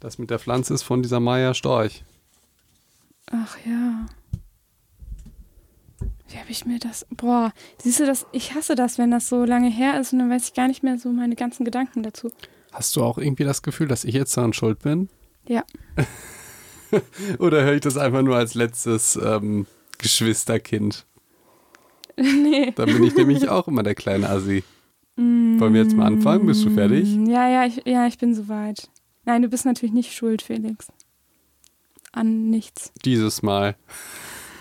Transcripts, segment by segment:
Das mit der Pflanze ist von dieser Maya Storch. Ach ja. Wie habe ich mir das. Boah, siehst du das? Ich hasse das, wenn das so lange her ist und dann weiß ich gar nicht mehr so meine ganzen Gedanken dazu. Hast du auch irgendwie das Gefühl, dass ich jetzt daran schuld bin? Ja. Oder höre ich das einfach nur als letztes ähm, Geschwisterkind? nee. Dann bin ich nämlich auch immer der kleine Assi. Wollen wir jetzt mal anfangen? Bist du fertig? Ja, ja, ich, ja, ich bin soweit. Nein, du bist natürlich nicht schuld, Felix. An nichts. Dieses Mal.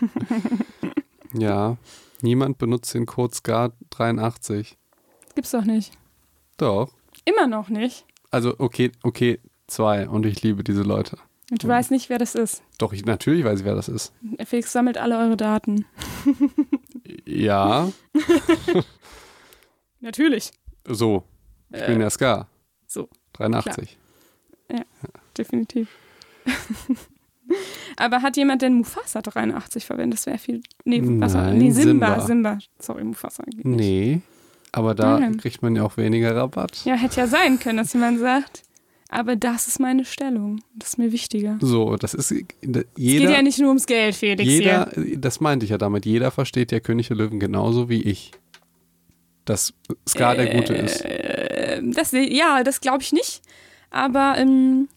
ja, niemand benutzt den Code SCAR83. Gibt's doch nicht. Doch. Immer noch nicht. Also, okay, okay, zwei. Und ich liebe diese Leute. Und du Mhm. weißt nicht, wer das ist. Doch, ich, natürlich weiß ich, wer das ist. Felix sammelt alle eure Daten. Ja, Natürlich. so. Ich bin der Scar. so. 83. Definitiv. Aber hat jemand denn Mufasa 83 verwendet? Das wäre viel. Nee, was Nein, nee Simba, Simba. Simba. Sorry, Mufasa. geht nicht. Nee, aber da Nein. kriegt man ja auch weniger Rabatt. Ja, hätte ja sein können, dass jemand sagt. Aber das ist meine Stellung. Das ist mir wichtiger. So, das ist es jeder. geht ja nicht nur ums Geld, Felix. Jeder, Hier. das meinte ich ja damit, jeder versteht ja König der Löwen genauso wie ich. Dass Scar der Gute ist. Äh, das, ja, das glaube ich nicht. Aber ähm,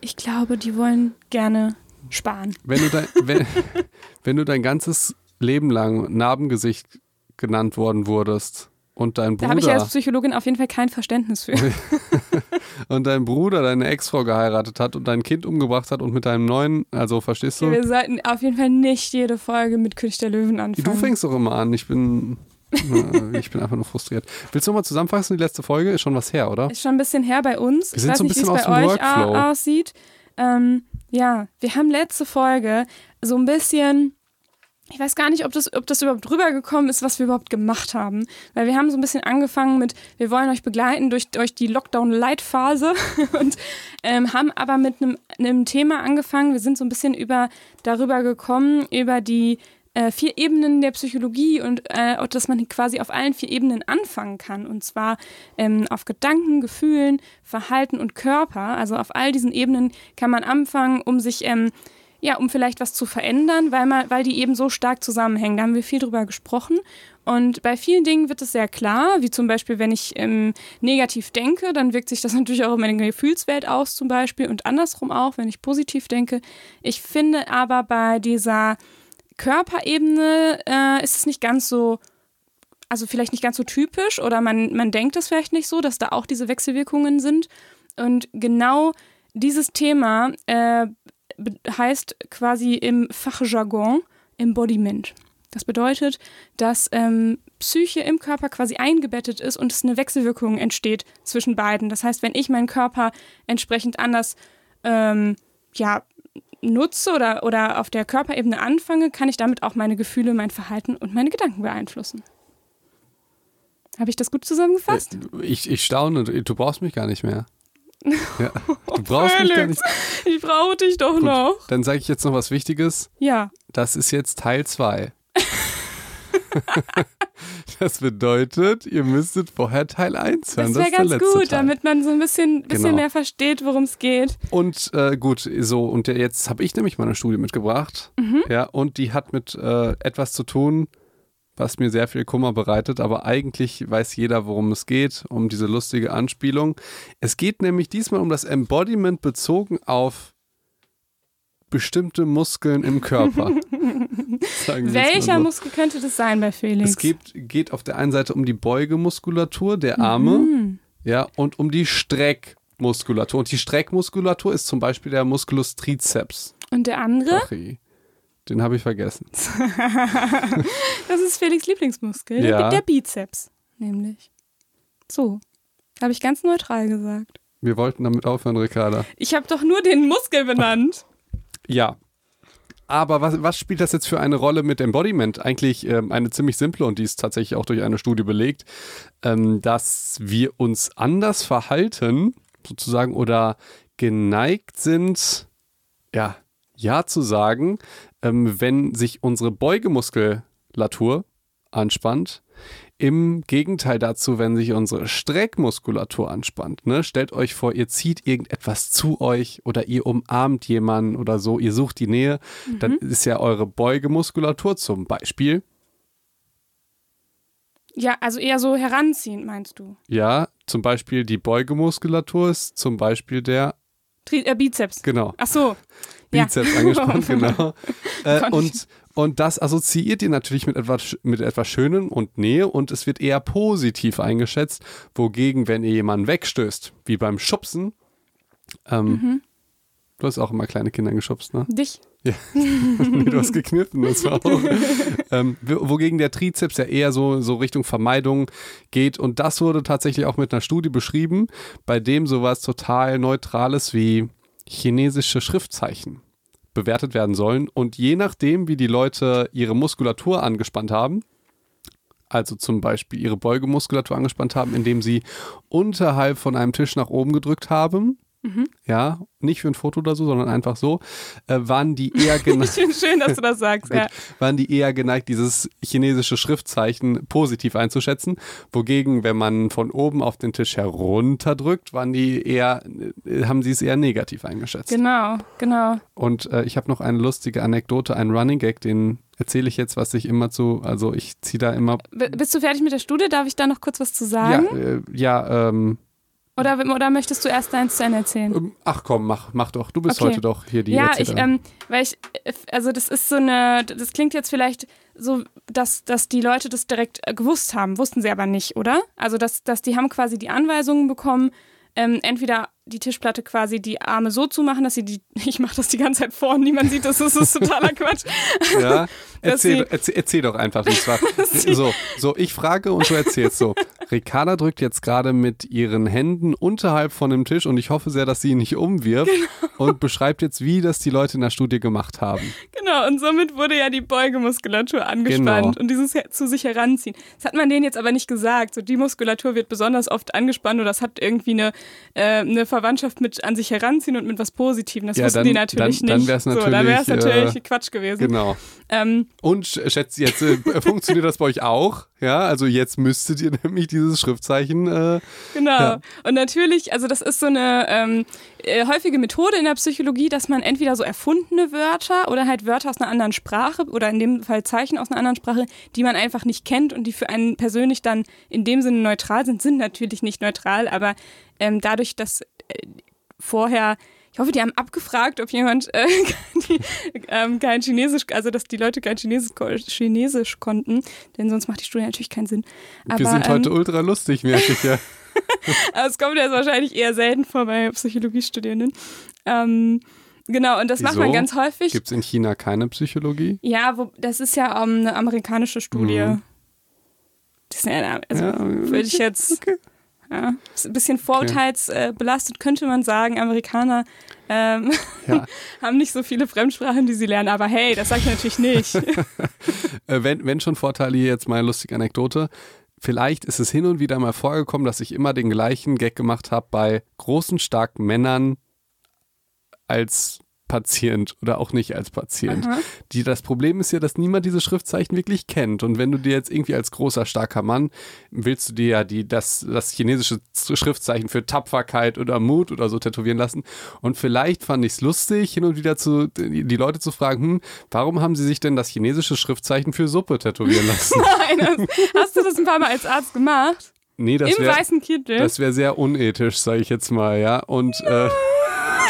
ich glaube, die wollen gerne sparen. Wenn du, dein, wenn, wenn du dein ganzes Leben lang Narbengesicht genannt worden wurdest und dein Da habe ich ja als Bruder Psychologin auf jeden Fall kein Verständnis für. und dein Bruder deine Ex-Frau geheiratet hat und dein Kind umgebracht hat und mit deinem neuen, also verstehst du? Wir sollten auf jeden Fall nicht jede Folge mit König der Löwen anfangen. Du fängst doch immer an. Ich bin, ich bin einfach nur frustriert. Willst du noch mal zusammenfassen? Die letzte Folge ist schon was her, oder? Ist schon ein bisschen her bei uns. Wir ich weiß so nicht, wie es bei euch Workflow. aussieht. Ähm, ja, wir haben letzte Folge so ein bisschen. Ich weiß gar nicht, ob das, ob das überhaupt rübergekommen ist, was wir überhaupt gemacht haben. Weil wir haben so ein bisschen angefangen mit, wir wollen euch begleiten durch, durch die Lockdown-Light-Phase und ähm, haben aber mit einem, einem Thema angefangen. Wir sind so ein bisschen über, darüber gekommen, über die äh, vier Ebenen der Psychologie und äh, dass man quasi auf allen vier Ebenen anfangen kann. Und zwar ähm, auf Gedanken, Gefühlen, Verhalten und Körper. Also auf all diesen Ebenen kann man anfangen, um sich, ähm, ja, um vielleicht was zu verändern, weil, man, weil die eben so stark zusammenhängen. Da haben wir viel drüber gesprochen. Und bei vielen Dingen wird es sehr klar, wie zum Beispiel, wenn ich ähm, negativ denke, dann wirkt sich das natürlich auch in meine Gefühlswelt aus, zum Beispiel, und andersrum auch, wenn ich positiv denke. Ich finde aber bei dieser Körperebene äh, ist es nicht ganz so, also vielleicht nicht ganz so typisch oder man, man denkt es vielleicht nicht so, dass da auch diese Wechselwirkungen sind. Und genau dieses Thema äh, heißt quasi im Fachjargon Embodiment. Das bedeutet, dass ähm, Psyche im Körper quasi eingebettet ist und es eine Wechselwirkung entsteht zwischen beiden. Das heißt, wenn ich meinen Körper entsprechend anders ähm, ja, nutze oder, oder auf der Körperebene anfange, kann ich damit auch meine Gefühle, mein Verhalten und meine Gedanken beeinflussen. Habe ich das gut zusammengefasst? Äh, Ich, ich staune, du du brauchst mich gar nicht mehr. Ja, du brauchst mich gar nicht. Ich brauche dich doch Gut, noch. dann sage ich jetzt noch was Wichtiges. Ja. Das ist jetzt Teil 2. das bedeutet, ihr müsstet vorher Teil 1 hören. Das wäre ganz gut, Teil. damit man so ein bisschen, bisschen Genau. mehr versteht, worum es geht. Und äh, gut, so, und jetzt habe ich nämlich meine Studie mitgebracht. Mhm. Ja, und die hat mit äh, etwas zu tun, was mir sehr viel Kummer bereitet, aber eigentlich weiß jeder, worum es geht, um diese lustige Anspielung. Es geht nämlich diesmal um das Embodiment bezogen auf bestimmte Muskeln im Körper. Welcher. Muskel könnte das sein bei Felix? Es geht, geht auf der einen Seite um die Beugemuskulatur der Arme, Mhm. ja, und um die Streckmuskulatur. Und die Streckmuskulatur ist zum Beispiel der Musculus triceps. Und der andere? Achi. Den habe ich vergessen. Das ist Felix Lieblingsmuskel. Der- Ja. Der Bizeps, nämlich. So. Habe ich ganz neutral gesagt. Wir wollten damit aufhören, Ricarda. Ich habe doch nur den Muskel benannt. Ja. Aber was, was spielt das jetzt für eine Rolle mit Embodiment? Eigentlich ähm, eine ziemlich simple und die ist tatsächlich auch durch eine Studie belegt, ähm, dass wir uns anders verhalten, sozusagen, oder geneigt sind, ja, ja zu sagen, ähm, wenn sich unsere Beugemuskulatur anspannt, Im Gegenteil dazu, wenn sich unsere Streckmuskulatur anspannt, ne, stellt euch vor, ihr zieht irgendetwas zu euch oder ihr umarmt jemanden oder so, ihr sucht die Nähe, Mhm. dann ist ja eure Beugemuskulatur zum Beispiel, Ja, also eher so heranziehend, meinst du? ja, zum Beispiel die Beugemuskulatur ist zum Beispiel der, Tri äh, Bizeps. genau, Ach so. Ja. Bizeps angespannt, genau. Äh, und, und das assoziiert ihr natürlich mit etwas, mit etwas Schönem und Nähe und es wird eher positiv eingeschätzt. Wogegen, wenn ihr jemanden wegstößt, wie beim Schubsen, ähm, Mhm. du hast auch immer kleine Kinder geschubst, ne? Dich? nee, du hast gekniffen, das war auch. ähm, wo- wogegen der Trizeps ja eher so, so Richtung Vermeidung geht. Und das wurde tatsächlich auch mit einer Studie beschrieben, bei dem sowas total Neutrales wie chinesische Schriftzeichen bewertet werden sollen. Und je nachdem, wie die Leute ihre Muskulatur angespannt haben, also zum Beispiel ihre Beugemuskulatur angespannt haben, indem sie unterhalb von einem Tisch nach oben gedrückt haben, ja, nicht für ein Foto oder so, sondern einfach so, äh, waren die eher geneigt. Schön, dass du das sagst. ja. waren die eher geneigt, dieses chinesische Schriftzeichen positiv einzuschätzen. Wogegen, wenn man von oben auf den Tisch herunterdrückt, waren die eher, äh, haben sie es eher negativ eingeschätzt. Genau, genau. Und äh, ich habe noch eine lustige Anekdote, einen Running Gag, den erzähle ich jetzt, was ich immer zu, also ich ziehe da immer, B bist du fertig mit der Studie? Darf ich da noch kurz was zu ja, sagen? äh, ja, ähm, Oder, oder möchtest du erst deins zu Ende erzählen? ähm, ach komm, mach, mach doch, du bist Okay. heute doch hier die ja, ich, ähm, weil ich, äh, also das ist so eine, das klingt jetzt vielleicht so, dass, dass die Leute das direkt äh, gewusst haben, wussten sie aber nicht, oder? Also, dass, dass die haben quasi die Anweisungen bekommen, ähm, entweder die Tischplatte quasi die Arme so zu machen, dass sie die, ich mache das die ganze Zeit vor und niemand sieht das, das ist totaler Quatsch. Ja, erzähl, sie- erzähl, erzähl doch einfach, wie es war. So, so, ich frage und du erzählst so. Ricarda drückt jetzt gerade mit ihren Händen unterhalb von dem Tisch und ich hoffe sehr, dass sie ihn nicht umwirft Genau. und beschreibt jetzt, wie das die Leute in der Studie gemacht haben. Genau, und somit wurde ja die Beugemuskulatur angespannt Genau. und dieses zu sich heranziehen. Das hat man denen jetzt aber nicht gesagt. So, die Muskulatur wird besonders oft angespannt oder das hat irgendwie eine, äh, eine Verwandtschaft mit an sich heranziehen und mit was Positivem. Das Ja, wussten dann- die natürlich dann- dann nicht. wär's so, dann natürlich, wäre es natürlich äh, Quatsch gewesen. Genau. Ähm, Und sch- schätzt jetzt, äh, funktioniert das bei euch auch? Ja, also jetzt müsstet ihr nämlich dieses Schriftzeichen, äh, Genau. Ja. Und natürlich, also das ist so eine ähm, äh, häufige Methode in der Psychologie, dass man entweder so erfundene Wörter oder halt Wörter aus einer anderen Sprache oder in dem Fall Zeichen aus einer anderen Sprache, die man einfach nicht kennt und die für einen persönlich dann in dem Sinne neutral sind, sind natürlich nicht neutral, aber ähm, dadurch, dass äh, vorher ich hoffe, die haben abgefragt, ob jemand äh, die, ähm, kein Chinesisch, also dass die Leute kein Chinesisch, Chinesisch konnten, denn sonst macht die Studie natürlich keinen Sinn. Aber, wir sind ähm, heute ultra lustig, merke ich ja. aber es kommt jetzt wahrscheinlich eher selten vor bei Psychologiestudierenden. Ähm, genau, und das macht man Wieso? ganz häufig. Gibt es in China keine Psychologie? ja, wo, das ist ja ähm, eine amerikanische Studie. Mhm. Das ist ja, also Ja, würde ich jetzt, okay. ja, ist ein bisschen vorurteilsbelastet, könnte man sagen. Amerikaner ähm, Ja. haben nicht so viele Fremdsprachen, die sie lernen. Aber hey, das sage ich natürlich nicht. Äh, wenn, wenn schon Vorteile, hier jetzt mal eine lustige Anekdote. Vielleicht ist es hin und wieder mal vorgekommen, dass ich immer den gleichen Gag gemacht habe bei großen, starken Männern als Patient oder auch nicht als Patient. Aha. Die, das Problem ist ja, dass niemand diese Schriftzeichen wirklich kennt. Und wenn du dir jetzt irgendwie als großer, starker Mann willst du dir ja die, das, das chinesische Schriftzeichen für Tapferkeit oder Mut oder so tätowieren lassen. Und vielleicht fand ich es lustig, hin und wieder zu, die Leute zu fragen, hm, warum haben sie sich denn das chinesische Schriftzeichen für Suppe tätowieren lassen? Nein, das, hast du das ein paar Mal als Arzt gemacht? Nee, das wäre das wär sehr unethisch, sage ich jetzt mal, ja. Und, äh,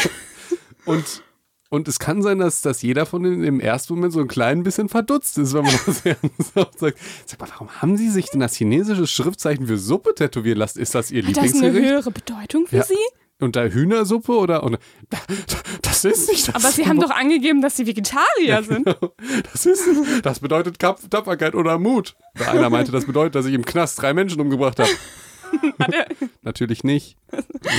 und, und es kann sein, dass, dass jeder von denen im ersten Moment so ein klein bisschen verdutzt ist, wenn man das ernsthaft sagt. Sag mal, warum haben sie sich denn das chinesische Schriftzeichen für Suppe tätowieren lassen? Ist das ihr Hat das eine Lieblingsgericht? höhere Bedeutung für Ja. Sie? Und da Hühnersuppe oder? Und, das ist nicht das. Aber Sie haben doch angegeben, dass Sie Vegetarier sind. Das ist Das bedeutet Tapferkeit oder Mut. Einer meinte, das bedeutet, dass ich im Knast drei Menschen umgebracht habe. Natürlich nicht.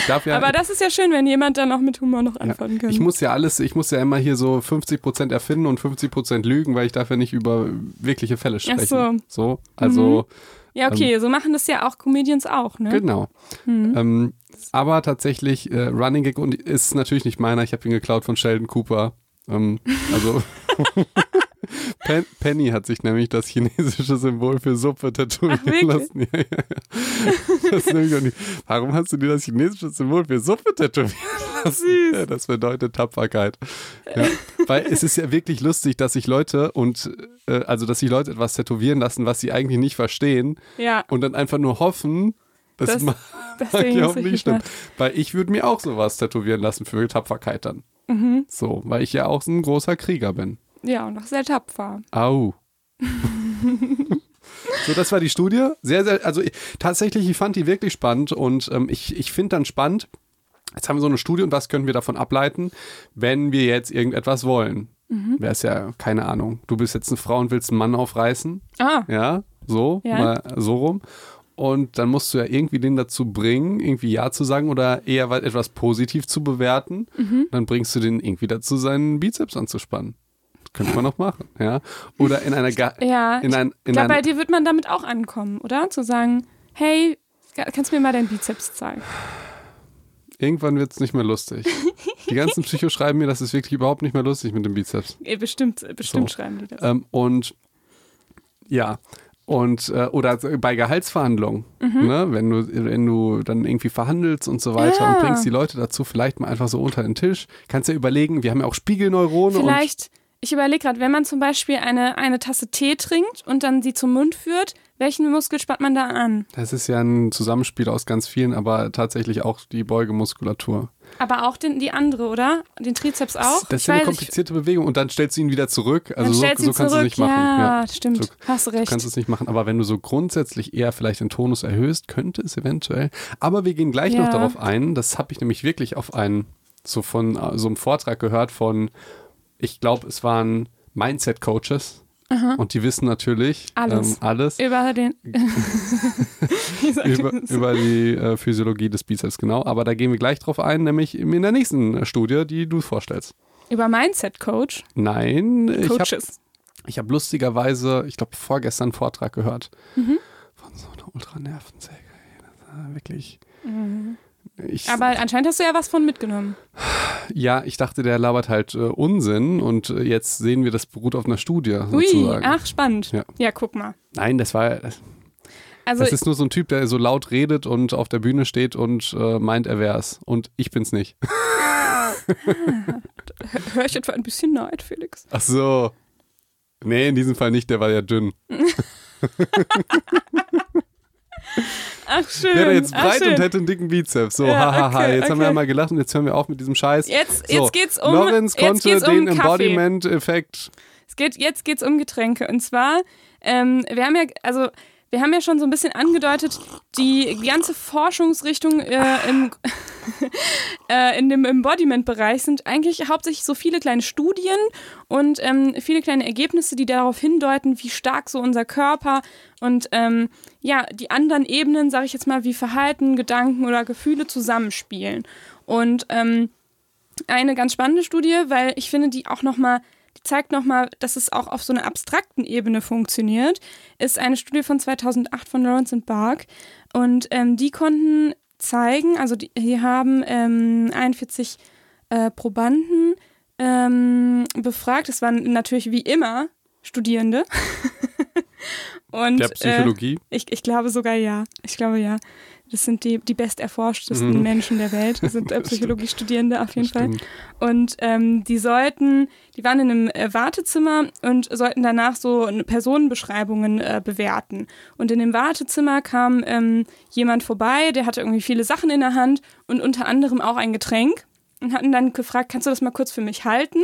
Ja, Aber das ist ja schön, wenn jemand dann auch mit Humor noch antworten kann. ich muss ja alles, ich muss ja immer hier so 50% erfinden und 50% lügen, weil ich darf ja nicht über wirkliche Fälle sprechen. so. so. Also, ja, okay, so machen das ja auch Comedians auch, ne? genau. Mhm. Ähm, aber tatsächlich, äh, Running Gag und ist natürlich nicht meiner, ich habe ihn geklaut von Sheldon Cooper. Ähm, also Pen Penny hat sich nämlich das chinesische Symbol für Suppe tätowieren Ach, lassen. Ja, ja. Das ist. Warum hast du dir das chinesische Symbol für Suppe tätowieren lassen? Süß. Ja, das bedeutet Tapferkeit. Weil es ist ja wirklich lustig, dass sich Leute und äh, also dass sich Leute etwas tätowieren lassen, was sie eigentlich nicht verstehen Ja, und dann einfach nur hoffen, dass Das- man deswegen ja auch nicht stimmt. Weil ich würde mir auch sowas tätowieren lassen für Tapferkeit dann. Mhm. So, weil ich ja auch so ein großer Krieger bin. Ja, und auch sehr tapfer. Au. so, das war die Studie. Sehr, sehr, also ich, tatsächlich, ich fand die wirklich spannend und ähm, ich, ich finde dann spannend, jetzt haben wir so eine Studie und was können wir davon ableiten, wenn wir jetzt irgendetwas wollen. Mhm. Wäre es ja, keine Ahnung, du bist jetzt eine Frau und willst einen Mann aufreißen, Ah, ja, so, Ja. mal so rum. Und dann musst du ja irgendwie den dazu bringen, irgendwie Ja zu sagen oder eher was- etwas positiv zu bewerten. Mhm. Dann bringst du den irgendwie dazu, seinen Bizeps anzuspannen. Könnte man noch machen, ja. Oder in einer, Ga ja. in ein, ich in glaube, bei dir wird man damit auch ankommen, oder? Zu sagen, hey, kannst du mir mal deinen Bizeps zeigen? irgendwann wird es nicht mehr lustig. Die ganzen Psycho schreiben mir, das ist wirklich überhaupt nicht mehr lustig mit dem Bizeps. Bestimmt, bestimmt So. schreiben die das. Ähm, und ja, und äh, oder bei Gehaltsverhandlungen, Mhm. ne, wenn du, wenn du dann irgendwie verhandelst und so weiter Ja. und bringst die Leute dazu, vielleicht mal einfach so unter den Tisch. Kannst ja überlegen, wir haben ja auch Spiegelneurone und Vielleicht, ich überlege gerade, wenn man zum Beispiel eine, eine Tasse Tee trinkt und dann sie zum Mund führt, welchen Muskel spannt man da an? das ist ja ein Zusammenspiel aus ganz vielen, aber tatsächlich auch die Beugemuskulatur. Aber auch den, die andere, oder? Den Trizeps auch? Das ist ja eine weiß, ich- komplizierte Bewegung und dann stellst du ihn wieder zurück. Also so, so kannst du es nicht machen. Ja, stimmt. So- Hast du Du recht. kannst es nicht machen, aber wenn du so grundsätzlich eher vielleicht den Tonus erhöhst, könnte es eventuell. Aber wir gehen gleich noch Ja. darauf ein. Das habe ich nämlich wirklich auf einen, so von so einem Vortrag gehört von, ich glaube, es waren Mindset-Coaches. Und die wissen natürlich Alles. Ähm, alles Über den. Über, über die äh, Physiologie des Bizeps, genau. Aber da gehen wir gleich drauf ein, nämlich in der nächsten äh, Studie, die du vorstellst. Über Mindset Coach. Nein, ich habe Coaches. ich hab lustigerweise, ich glaube, vorgestern einen Vortrag gehört Mhm. von so einer Ultranervensäge. Das war wirklich. Ich. Aber anscheinend hast du ja was von mitgenommen. ja, ich dachte, der labert halt äh, Unsinn und äh, jetzt sehen wir, das beruht auf einer Studie Ui, sozusagen. ach, spannend. Ja. Ja, guck mal. Nein, das war. Das, Also, das ist nur so ein Typ, der so laut redet und auf der Bühne steht und äh, meint, er wär's. Und ich bin's nicht. höre ich etwa ein bisschen Neid, Felix? Ach so. Nee, in diesem Fall nicht, der war ja dünn. Ach, schön. Wäre jetzt breit und hätte einen dicken Bizeps. So, Ja, hahaha. okay, jetzt haben wir okay. ja mal gelacht und jetzt hören wir auf mit diesem Scheiß. Jetzt, So, jetzt geht's um. Lorenz jetzt konnte um den. Embodiment-Effekt. Es geht, jetzt geht's um Getränke. Und zwar, ähm, wir haben ja, also wir haben ja schon so ein bisschen angedeutet, die ganze Forschungsrichtung äh, im, äh, in dem Embodiment-Bereich sind eigentlich hauptsächlich so viele kleine Studien und ähm, viele kleine Ergebnisse, die darauf hindeuten, wie stark so unser Körper und ähm, ja, die anderen Ebenen, sage ich jetzt mal, wie Verhalten, Gedanken oder Gefühle zusammenspielen. Und ähm, eine ganz spannende Studie, weil ich finde, die auch nochmal, zeigt nochmal, dass es auch auf so einer abstrakten Ebene funktioniert, ist eine Studie von 2008 von Lawrence und Bark. Und ähm, die konnten zeigen, also die, die haben ähm, 41 äh, Probanden ähm, befragt. Es waren natürlich wie immer Studierende. Und, Der äh, Psychologie. ich, ich glaube sogar ja. Ich glaube ja. Das sind die, die besterforschtesten Mhm. Menschen der Welt. Das sind äh, Psychologiestudierende auf jeden Fall. Und ähm, die sollten, die waren in einem äh, Wartezimmer und sollten danach so eine Personenbeschreibungen äh, bewerten. Und in dem Wartezimmer kam ähm, jemand vorbei, der hatte irgendwie viele Sachen in der Hand und unter anderem auch ein Getränk und hatten dann gefragt, kannst du das mal kurz für mich halten?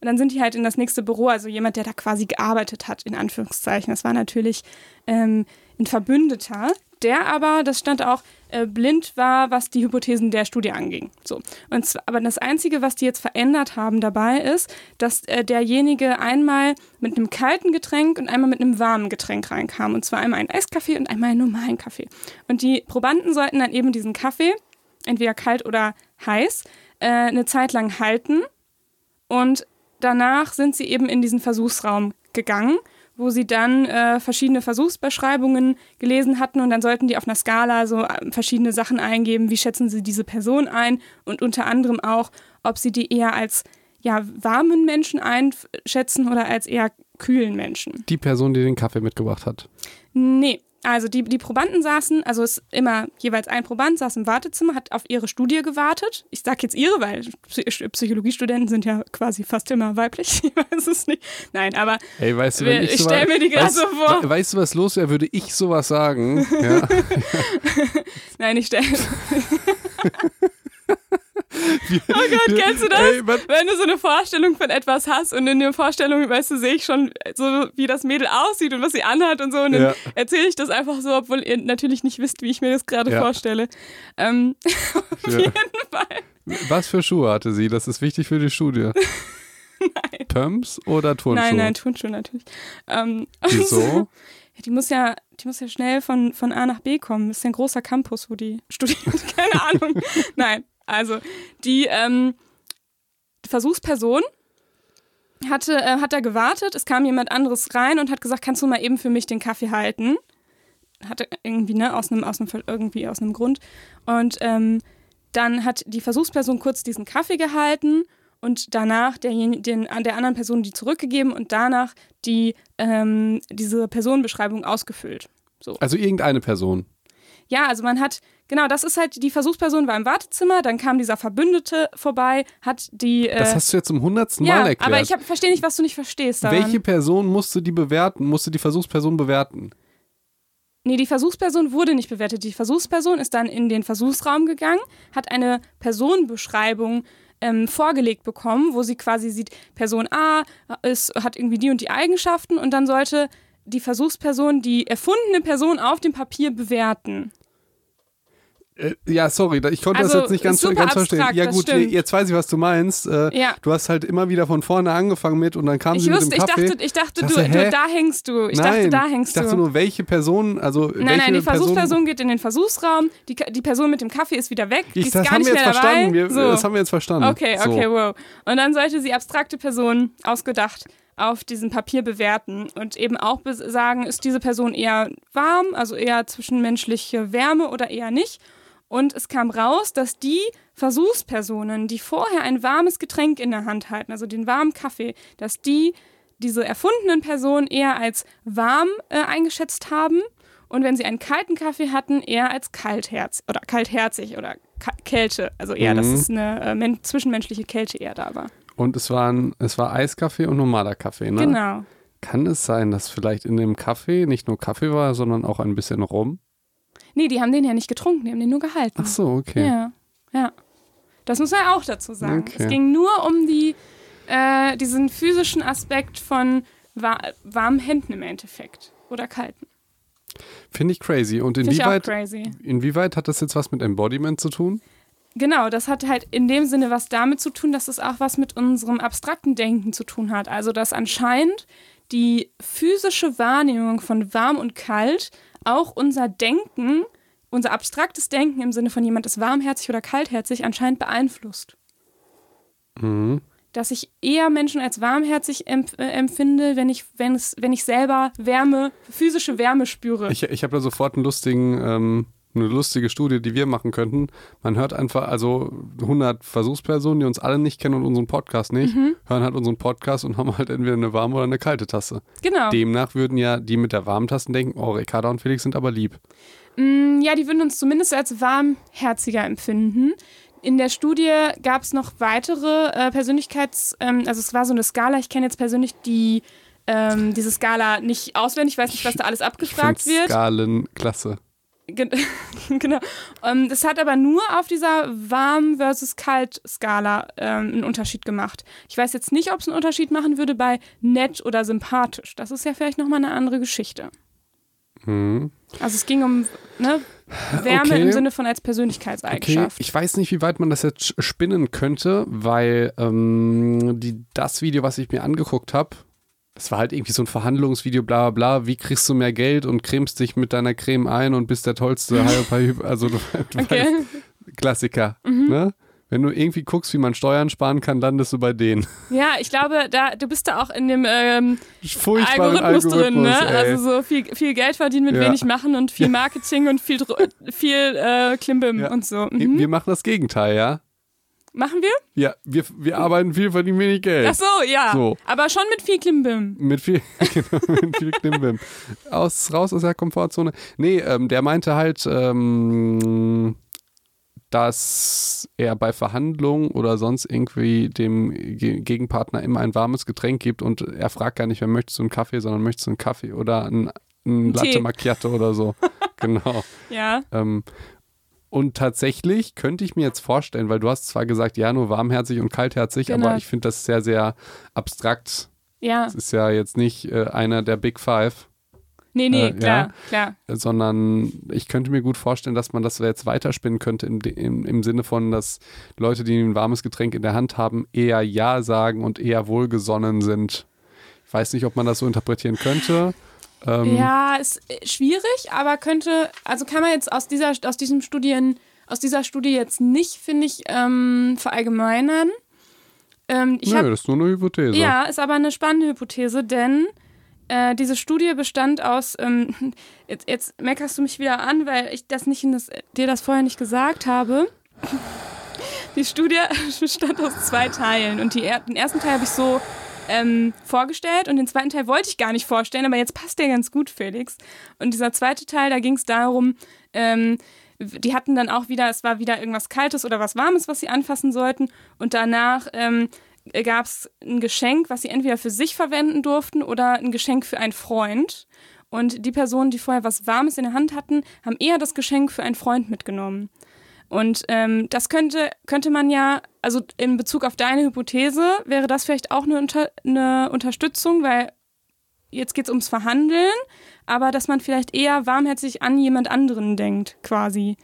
Und dann sind die halt in das nächste Büro, also jemand, der da quasi gearbeitet hat, in Anführungszeichen. Das war natürlich ähm, ein Verbündeter, der aber, das stand auch, äh, blind war, was die Hypothesen der Studie anging. So. Und zwar, aber das Einzige, was die jetzt verändert haben dabei ist, dass äh, derjenige einmal mit einem kalten Getränk und einmal mit einem warmen Getränk reinkam. Und zwar einmal einen Eiskaffee und einmal einen normalen Kaffee. Und die Probanden sollten dann eben diesen Kaffee, entweder kalt oder heiß, äh, eine Zeit lang halten und danach sind sie eben in diesen Versuchsraum gegangen, wo sie dann äh, verschiedene Versuchsbeschreibungen gelesen hatten und dann sollten die auf einer Skala so äh, verschiedene Sachen eingeben, wie schätzen sie diese Person ein und unter anderem auch, ob sie die eher als ja, warmen Menschen einschätzen oder als eher kühlen Menschen. Die Person, die den Kaffee mitgebracht hat. Nee, also die, die Probanden saßen, also es ist immer jeweils ein Proband saß im Wartezimmer, hat auf ihre Studie gewartet. Ich sage jetzt ihre, weil Psy- Psychologiestudenten sind ja quasi fast immer weiblich. Ich weiß es nicht. Nein, aber Ey, weißt du, wenn ich, ich stelle mir die gerade so vor. we- Weißt du, was los wäre, würde ich sowas sagen? Ja. Nein, ich stelle. oh Gott, kennst du das? Ey, Wenn du so eine Vorstellung von etwas hast und in der Vorstellung, weißt du, sehe ich schon so, wie das Mädel aussieht und was sie anhat und so. Und dann Ja. erzähle ich das einfach so, obwohl ihr natürlich nicht wisst, wie ich mir das gerade Ja. vorstelle. Ähm, auf Ja. jeden Fall. Was für Schuhe hatte sie? Das ist wichtig für die Studie. Nein. Pumps oder Turnschuhe? Nein, nein, Turnschuhe natürlich. Ähm, Wieso? Die muss ja, die muss ja schnell von, von A nach B kommen. Das ist ja ein großer Campus, wo die studiert. Keine Ahnung. Nein, also die ähm, Versuchsperson hatte, äh, hat da gewartet. Es kam jemand anderes rein und hat gesagt, kannst du mal eben für mich den Kaffee halten? Hatte irgendwie, ne, aus einem, aus einem, irgendwie aus einem Grund. Und ähm, dann hat die Versuchsperson kurz diesen Kaffee gehalten und danach derjen- den, der anderen Person die zurückgegeben und danach die, ähm, diese Personenbeschreibung ausgefüllt. Also irgendeine Person. Ja, also man hat, genau, das ist halt, die Versuchsperson war im Wartezimmer, dann kam dieser Verbündete vorbei, hat die. Äh, Das hast du jetzt zum hundertsten ja, Mal erklärt. aber ich verstehe nicht, was du nicht verstehst. Daran. Welche Person musste die bewerten? Musste die Versuchsperson bewerten? Nee, die Versuchsperson wurde nicht bewertet. Die Versuchsperson ist dann in den Versuchsraum gegangen, hat eine Personenbeschreibung ähm, vorgelegt bekommen, wo sie quasi sieht, Person A ist, hat irgendwie die und die Eigenschaften und dann sollte die Versuchsperson die erfundene Person auf dem Papier bewerten. Äh, ja, sorry, ich konnte Also, das jetzt nicht ganz, ganz verstehen. abstrakt, Ja das gut, jetzt weiß ich, was du meinst. Äh, Ja. Du hast halt immer wieder von vorne angefangen mit und dann kam Ich sie mit wusste, dem ich Kaffee. dachte, ich dachte, Ich du, dachte, hä? du, da hängst du. Ich nein, dachte, da hängst ich dachte du. nur, welche Person, also Nein, welche nein, die Person, Versuchsperson geht in den Versuchsraum, die, die Person mit dem Kaffee ist wieder weg, die Ich, ist das gar haben nicht wir jetzt mehr dabei. verstanden. Wir, so. Das haben wir jetzt verstanden. Okay, so. okay, wow. Und dann sollte sie abstrakte Personen ausgedacht auf diesem Papier bewerten und eben auch sagen, ist diese Person eher warm, also eher zwischenmenschliche Wärme oder eher nicht. Und es kam raus, dass die Versuchspersonen, die vorher ein warmes Getränk in der Hand halten, also den warmen Kaffee, dass die diese erfundenen Personen eher als warm äh, eingeschätzt haben und wenn sie einen kalten Kaffee hatten, eher als kaltherz oder kaltherzig oder Kälte. Also eher, dass Mhm. es eine äh, men- zwischenmenschliche Kälte eher da war. Und es, waren, es war Eiskaffee und normaler Kaffee, ne? Genau. Kann es sein, dass vielleicht in dem Kaffee nicht nur Kaffee war, sondern auch ein bisschen Rum? Nee, die haben den ja nicht getrunken, die haben den nur gehalten. Ach so, okay. Ja, ja. Das muss man auch dazu sagen. Okay. Es ging nur um die, äh, diesen physischen Aspekt von wa warmen Händen im Endeffekt. Oder kalten. Finde ich crazy. Und Finde ich auch inwieweit, crazy. inwieweit hat das jetzt was mit Embodiment zu tun? Genau, das hat halt in dem Sinne was damit zu tun, dass es auch was mit unserem abstrakten Denken zu tun hat. Also, dass anscheinend die physische Wahrnehmung von warm und kalt auch unser Denken, unser abstraktes Denken im Sinne von jemand ist warmherzig oder kaltherzig anscheinend beeinflusst. Mhm. Dass ich eher Menschen als warmherzig äh, empfinde, wenn ich, wenn, es, wenn ich selber Wärme, physische Wärme spüre. Ich, ich habe da sofort einen lustigen, ähm, eine lustige Studie, die wir machen könnten. Man hört einfach, also 100 Versuchspersonen, die uns alle nicht kennen und unseren Podcast nicht, Mhm. hören halt unseren Podcast und haben halt entweder eine warme oder eine kalte Tasse. genau. Demnach würden ja die mit der warmen Tasse denken, oh, Ricarda und Felix sind aber lieb. Mm, Ja, die würden uns zumindest als warmherziger empfinden. In der Studie gab es noch weitere äh, Persönlichkeits-, ähm, also es war so eine Skala, ich kenne jetzt persönlich die, ähm, diese Skala nicht auswendig, ich weiß nicht, was da alles abgefragt wird. Skalen klasse. Gen genau. Ähm, das hat aber nur auf dieser warm versus kalt Skala ähm, einen Unterschied gemacht. Ich weiß jetzt nicht, ob es einen Unterschied machen würde bei nett oder sympathisch. Das ist ja vielleicht nochmal eine andere Geschichte. Mhm. Also es ging um ne, Wärme Okay. im Sinne von als Okay, Persönlichkeitseigenschaft. ich weiß nicht, wie weit man das jetzt spinnen könnte, weil ähm, die, das Video, was ich mir angeguckt habe, das war halt irgendwie so ein Verhandlungsvideo, bla bla bla, wie kriegst du mehr Geld und cremst dich mit deiner Creme ein und bist der tollste also du, du Okay. Mhm. weißt, Klassiker, ne? Wenn du irgendwie guckst, wie man Steuern sparen kann, landest du bei denen. Ja, ich glaube, da, du bist da auch in dem ähm, Furchtbaren Algorithmus, drin, ne? ey. Also so viel, viel Geld verdienen mit Ja. wenig machen und viel Marketing und viel, Dro- viel äh, Klimbim Ja. und so. Mhm. Wir machen das Gegenteil, ja? Machen wir? Ja, wir, wir arbeiten viel, verdienen wenig Geld. Ach so, ja. So. Aber schon mit viel Klimbim. Mit viel, genau, mit viel Klimbim. Aus, raus aus der Komfortzone. Nee, ähm, der meinte halt, ähm, dass er bei Verhandlungen oder sonst irgendwie dem Ge- Gegenpartner immer ein warmes Getränk gibt und er fragt gar nicht, wer möchtest du einen Kaffee, sondern möchtest du einen Kaffee oder ein, ein Latte Tee. Macchiato oder so. genau. Ja. Ähm, und tatsächlich könnte ich mir jetzt vorstellen, weil du hast zwar gesagt, ja, nur warmherzig und kaltherzig, Genau. aber ich finde das sehr, sehr abstrakt. Ja. Es ist ja jetzt nicht äh, einer der Big Five, Nee, nee, Äh, klar, ja. klar. sondern ich könnte mir gut vorstellen, dass man das jetzt weiterspinnen könnte im, im, im Sinne von, dass Leute, die ein warmes Getränk in der Hand haben, eher Ja sagen und eher wohlgesonnen sind. Ich weiß nicht, ob man das so interpretieren könnte. Ähm, Ja, ist äh, schwierig, aber könnte, also kann man jetzt aus dieser, aus diesem Studien, aus dieser Studie jetzt nicht, finde ich, ähm, verallgemeinern. Ähm, nö, hab, das ist nur eine Hypothese. ja, ist aber eine spannende Hypothese, denn äh, diese Studie bestand aus, ähm, jetzt, jetzt meckerst du mich wieder an, weil ich das nicht in das, dir das vorher nicht gesagt habe. Die Studie bestand aus zwei Teilen und die, den ersten Teil habe ich so ähm, vorgestellt und den zweiten Teil wollte ich gar nicht vorstellen, aber jetzt passt der ganz gut, Felix. Und dieser zweite Teil, da ging es darum, ähm, die hatten dann auch wieder, es war wieder irgendwas Kaltes oder was Warmes, was sie anfassen sollten. Und danach ähm, gab es ein Geschenk, was sie entweder für sich verwenden durften oder ein Geschenk für einen Freund. Und die Personen, die vorher was Warmes in der Hand hatten, haben eher das Geschenk für einen Freund mitgenommen. Und ähm, das könnte, könnte man ja, also in Bezug auf deine Hypothese, wäre das vielleicht auch eine, Unter eine Unterstützung, weil jetzt geht es ums Verhandeln, aber dass man vielleicht eher warmherzig an jemand anderen denkt, quasi.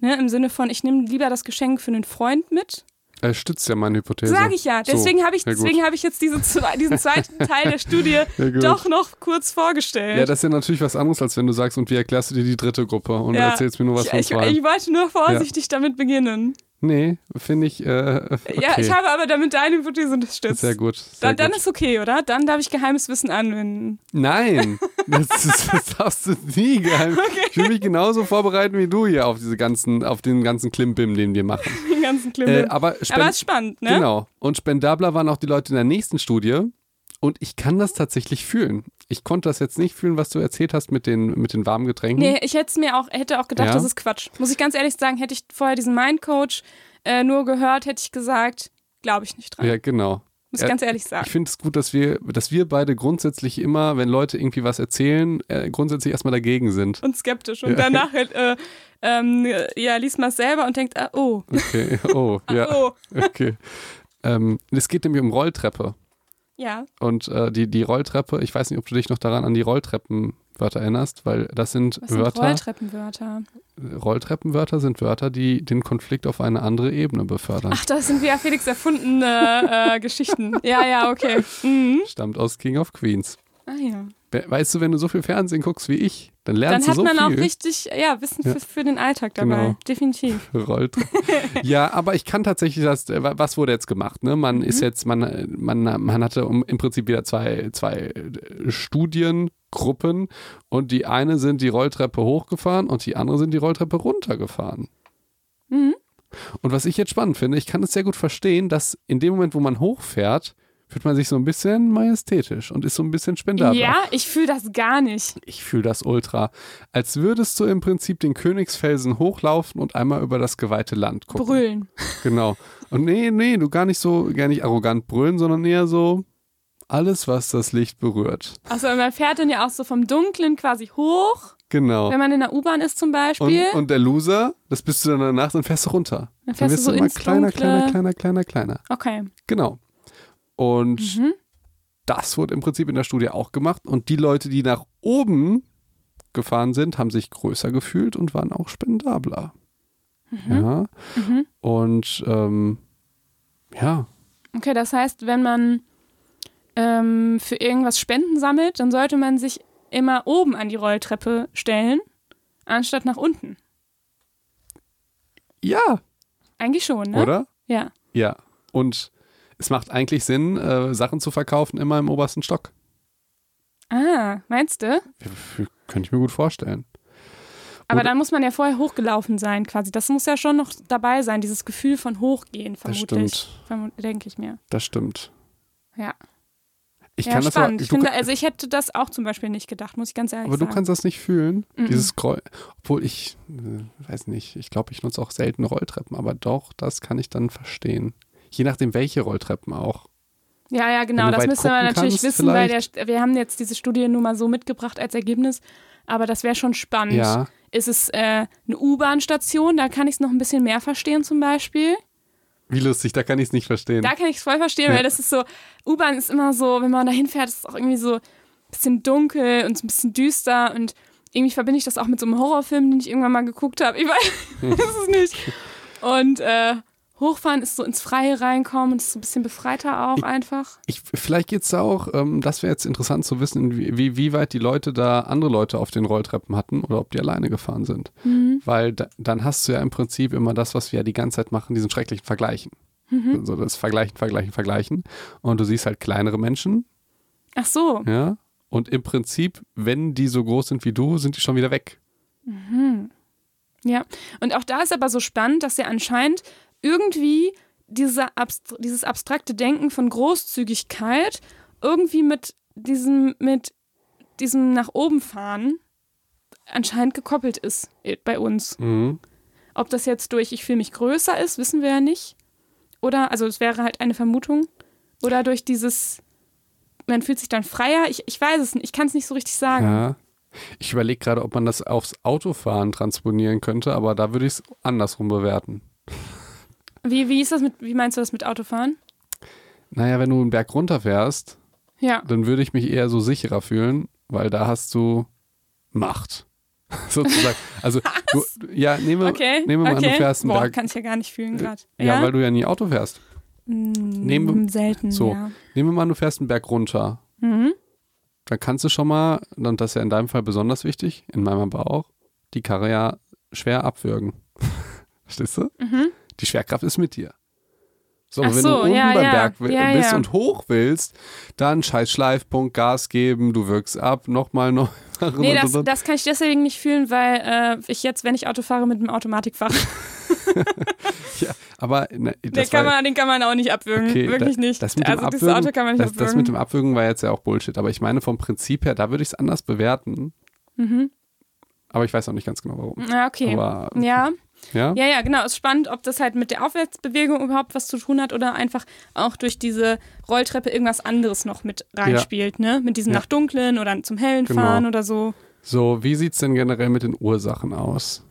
Ne, Im Sinne von, ich nehme lieber das Geschenk für einen Freund mit. Er stützt ja meine Hypothese. Sag ich ja. Deswegen So, habe ich, ja deswegen habe ich jetzt diese, diesen zweiten Teil der Studie Ja, doch noch kurz vorgestellt. Ja, das ist ja natürlich was anderes, als wenn du sagst, und wie erklärst du dir die dritte Gruppe und Ja. erzählst mir nur was ich, von ich, zwei. ich wollte nur vorsichtig damit beginnen. Nee, finde ich, äh, okay. Ja, ich habe aber damit deine Hypothese unterstützt. Sehr gut. Sehr Dann, dann gut. ist okay, oder? Dann darf ich geheimes Wissen anwenden. Nein, das, ist, das darfst du nie geheim. Ich will mich genauso vorbereiten wie du hier auf diese ganzen, auf den ganzen Klimbim, den wir machen. Den ganzen Klimbim. Äh, aber aber ist spannend, ne? Genau. Und spendabler waren auch die Leute in der nächsten Studie. Und ich kann das tatsächlich fühlen. Ich konnte das jetzt nicht fühlen, was du erzählt hast mit den, mit den warmen Getränken. Nee, ich hätte mir auch, hätte auch gedacht, Ja? das ist Quatsch. Muss ich ganz ehrlich sagen, hätte ich vorher diesen Mindcoach äh, nur gehört, hätte ich gesagt, glaube ich nicht dran. Ja, genau. Muss ich ganz ehrlich sagen. Ich finde es gut, dass wir, dass wir beide grundsätzlich immer, wenn Leute irgendwie was erzählen, äh, grundsätzlich erstmal dagegen sind. und skeptisch. Und Ja. danach äh, ähm, ja, liest man es selber und denkt, ah, oh, Okay. Oh, ja. oh. Okay. Ähm, es geht nämlich um Rolltreppe. Ja, Und äh, die, die Rolltreppe, ich weiß nicht, ob du dich noch daran an die Rolltreppenwörter erinnerst, weil das sind was sind Wörter. Rolltreppenwörter? Rolltreppenwörter sind Wörter, die den Konflikt auf eine andere Ebene befördern. Ach, das sind wieder Felix erfundene äh, Geschichten. Ja, ja, okay. Mhm. Stammt aus King of Queens. Ah ja. We- Weißt du, wenn du so viel Fernsehen guckst wie ich, dann Dann lernst hat du so man viel. auch richtig, ja, Wissen Ja. Für, für den Alltag dabei. Genau. Definitiv. Rolltreppe. ja, aber ich kann tatsächlich das, äh, was wurde jetzt gemacht? Ne? Man Mhm. ist jetzt, man, äh, man, man hatte im Prinzip wieder zwei, zwei äh, Studiengruppen und die eine sind die Rolltreppe hochgefahren und die andere sind die Rolltreppe runtergefahren. Mhm. Und was ich jetzt spannend finde, ich kann es sehr gut verstehen, dass in dem Moment, wo man hochfährt, fühlt man sich so ein bisschen majestätisch und ist so ein bisschen spendabler. Ja, ich fühle das gar nicht. Ich fühle das ultra. Als würdest du im Prinzip den Königsfelsen hochlaufen und einmal über das geweihte Land gucken. Brüllen. Genau. Und nee, nee, du gar nicht so, gar nicht arrogant brüllen, sondern eher so alles, was das Licht berührt. Also man fährt dann ja auch so vom Dunklen quasi hoch, Genau. wenn man in der U-Bahn ist zum Und, Beispiel. und der Loser, das bist du dann danach, dann fährst du runter. dann fährst du wirst so immer ins kleiner, Dunkle. kleiner, kleiner, kleiner, kleiner. Okay. Genau. Und Mhm. das wurde im Prinzip in der Studie auch gemacht. Und die Leute, die nach oben gefahren sind, haben sich größer gefühlt und waren auch spendabler. Ja. Mhm. Und ähm, ja, Okay, das heißt, wenn man ähm, für irgendwas Spenden sammelt, dann sollte man sich immer oben an die Rolltreppe stellen, anstatt nach unten. ja, Eigentlich schon, ne? oder? Ja. Ja. Und es macht eigentlich Sinn, äh, Sachen zu verkaufen immer im obersten Stock. Ah, meinst du? Könnte ich mir gut vorstellen. Aber Oder- dann muss man ja vorher hochgelaufen sein, quasi. Das muss ja schon noch dabei sein, dieses Gefühl von Hochgehen, Das vermutlich. stimmt. Vermut, denke ich mir. Das stimmt. Ja. Ich ja, kann das spannend. aber, ich finde, also ich hätte das auch zum Beispiel nicht gedacht, muss ich ganz ehrlich aber du sagen. kannst das nicht fühlen. Mhm. Dieses Scroll. Obwohl ich, äh, weiß nicht, ich glaube, ich nutze auch selten Rolltreppen, aber doch, das kann ich dann verstehen. Je nachdem, welche Rolltreppen auch. Ja, ja, genau. Das man gucken natürlich kannst, wissen, weil der, wir haben jetzt diese Studie nur mal so mitgebracht als Ergebnis. Aber das wäre schon spannend. Ja, Ist es äh, eine U-Bahn-Station? Da kann ich es noch ein bisschen mehr verstehen zum Beispiel. wie lustig, da kann ich es nicht verstehen. Da kann ich es voll verstehen, Ja. weil das ist so, U-Bahn ist immer so, wenn man da hinfährt, ist es auch irgendwie so ein bisschen dunkel und so ein bisschen düster und irgendwie verbinde ich das auch mit so einem Horrorfilm, den ich irgendwann mal geguckt habe. Ich weiß weiß es nicht. Und äh, Hochfahren ist so ins Freie reinkommen und ist so ein bisschen befreiter auch Ich- einfach. Ich, vielleicht geht es da auch, ähm, das wäre jetzt interessant zu wissen, wie, wie, weit die Leute da andere Leute auf den Rolltreppen hatten oder ob die alleine gefahren sind. Mhm. Weil da, dann hast du ja im Prinzip immer das, was wir ja die ganze Zeit machen, diesen schrecklichen Vergleichen. Mhm. Also das Vergleichen, Vergleichen, Vergleichen. Und du siehst halt kleinere Menschen, Ach so. ja. Und im Prinzip, wenn die so groß sind wie du, sind die schon wieder weg. Ja, und auch da ist aber so spannend, dass ja anscheinend irgendwie diese Abst dieses abstrakte Denken von Großzügigkeit irgendwie mit diesem, mit diesem nach oben fahren anscheinend gekoppelt ist äh, bei uns. Mhm. Ob das jetzt durch ich fühle mich größer ist, wissen wir ja nicht. Oder, also es wäre halt eine Vermutung. Oder durch dieses, man fühlt sich dann freier. Ich, ich weiß es nicht, ich kann es nicht so richtig sagen. Ja. Ich überlege gerade, ob man das aufs Autofahren transponieren könnte, aber da würde ich es andersrum bewerten. Wie, wie ist das mit, wie meinst du das mit Autofahren? Naja, wenn du einen Berg runterfährst, Ja. dann würde ich mich eher so sicherer fühlen, weil da hast du Macht. Sozusagen. Also, du, ja, nehme, Okay. nehme mal okay. an, du fährst einen Boah, Berg. kann ich ja gar nicht fühlen gerade. Ja, weil du ja nie Auto fährst. Mm, nehmen- selten. so. Ja. Nehmen wir mal an, du fährst einen Berg runter. Mhm. Dann kannst du schon mal, und das ist ja in deinem Fall besonders wichtig, in meinem aber auch, die Karre ja schwer abwürgen. Verstehst du? Mhm. Die Schwerkraft ist mit dir. So, Ach wenn so, du unten ja, beim ja. Berg Ja, bist und hoch willst, dann scheiß Schleifpunkt, Gas geben, du wirkst ab, nochmal, noch. Nee, und, das, und, und. das kann ich deswegen nicht fühlen, weil äh, ich jetzt, wenn ich Auto fahre, mit einem Automatik fahre. Ja, aber ne, Den das kann, man, den kann man auch nicht abwürgen. okay, Wirklich da, nicht. Das mit dem also das Abwürgen, Auto kann man nicht das, das abwürgen. mit dem Abwürgen war jetzt ja auch Bullshit, aber ich meine vom Prinzip her, da würde ich es anders bewerten. mhm. Aber ich weiß auch nicht ganz genau warum. Ja, okay. Aber ja. Ja, ja, ja, genau. Ist spannend, ob das halt mit der Aufwärtsbewegung überhaupt was zu tun hat oder einfach auch durch diese Rolltreppe irgendwas anderes noch mit reinspielt, ne? Mit diesem Ja. nach dunklen oder zum hellen Genau. Fahren oder so. So, wie sieht es denn generell mit den Ursachen aus?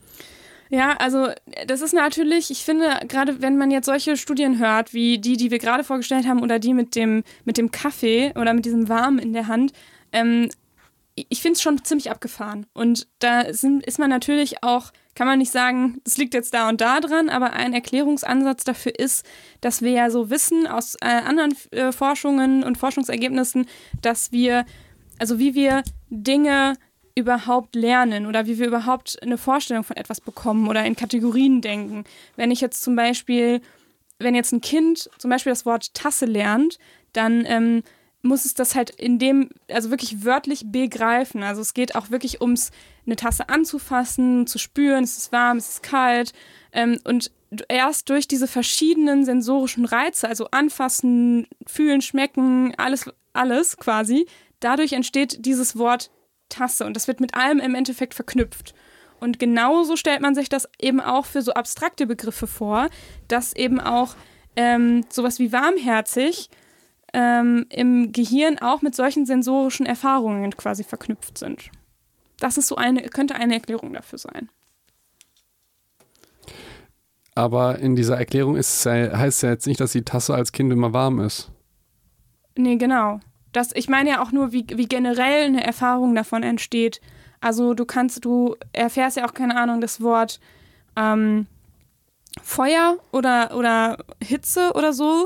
Ja, also das ist natürlich, ich finde, gerade wenn man jetzt solche Studien hört, wie die, die wir gerade vorgestellt haben, oder die mit dem, mit dem Kaffee oder mit diesem Warm in der Hand, ähm, ich finde es schon ziemlich abgefahren. Und da sind, ist man natürlich auch, kann man nicht sagen, das liegt jetzt da und da dran, aber ein Erklärungsansatz dafür ist, dass wir ja so wissen aus äh, anderen äh, Forschungen und Forschungsergebnissen, dass wir, also wie wir Dinge überhaupt lernen oder wie wir überhaupt eine Vorstellung von etwas bekommen oder in Kategorien denken. Wenn ich jetzt zum Beispiel, wenn jetzt ein Kind zum Beispiel das Wort Tasse lernt, dann ähm, muss es das halt in dem, also wirklich wörtlich begreifen. Also es geht auch wirklich ums, eine Tasse anzufassen, zu spüren, es ist warm, es ist kalt. Ähm, und erst durch diese verschiedenen sensorischen Reize, also anfassen, fühlen, schmecken, alles, alles quasi, dadurch entsteht dieses Wort Tasse und das wird mit allem im Endeffekt verknüpft. Und genauso stellt man sich das eben auch für so abstrakte Begriffe vor, dass eben auch ähm, sowas wie warmherzig ähm, im Gehirn auch mit solchen sensorischen Erfahrungen quasi verknüpft sind. Das ist so eine, könnte eine Erklärung dafür sein. Aber in dieser Erklärung ist heißt es ja jetzt nicht, dass die Tasse als Kind immer warm ist. Nee, genau. Das, ich meine ja auch nur, wie, wie generell eine Erfahrung davon entsteht. Also du kannst, du erfährst ja auch, keine Ahnung, das Wort ähm, Feuer oder, oder Hitze oder so.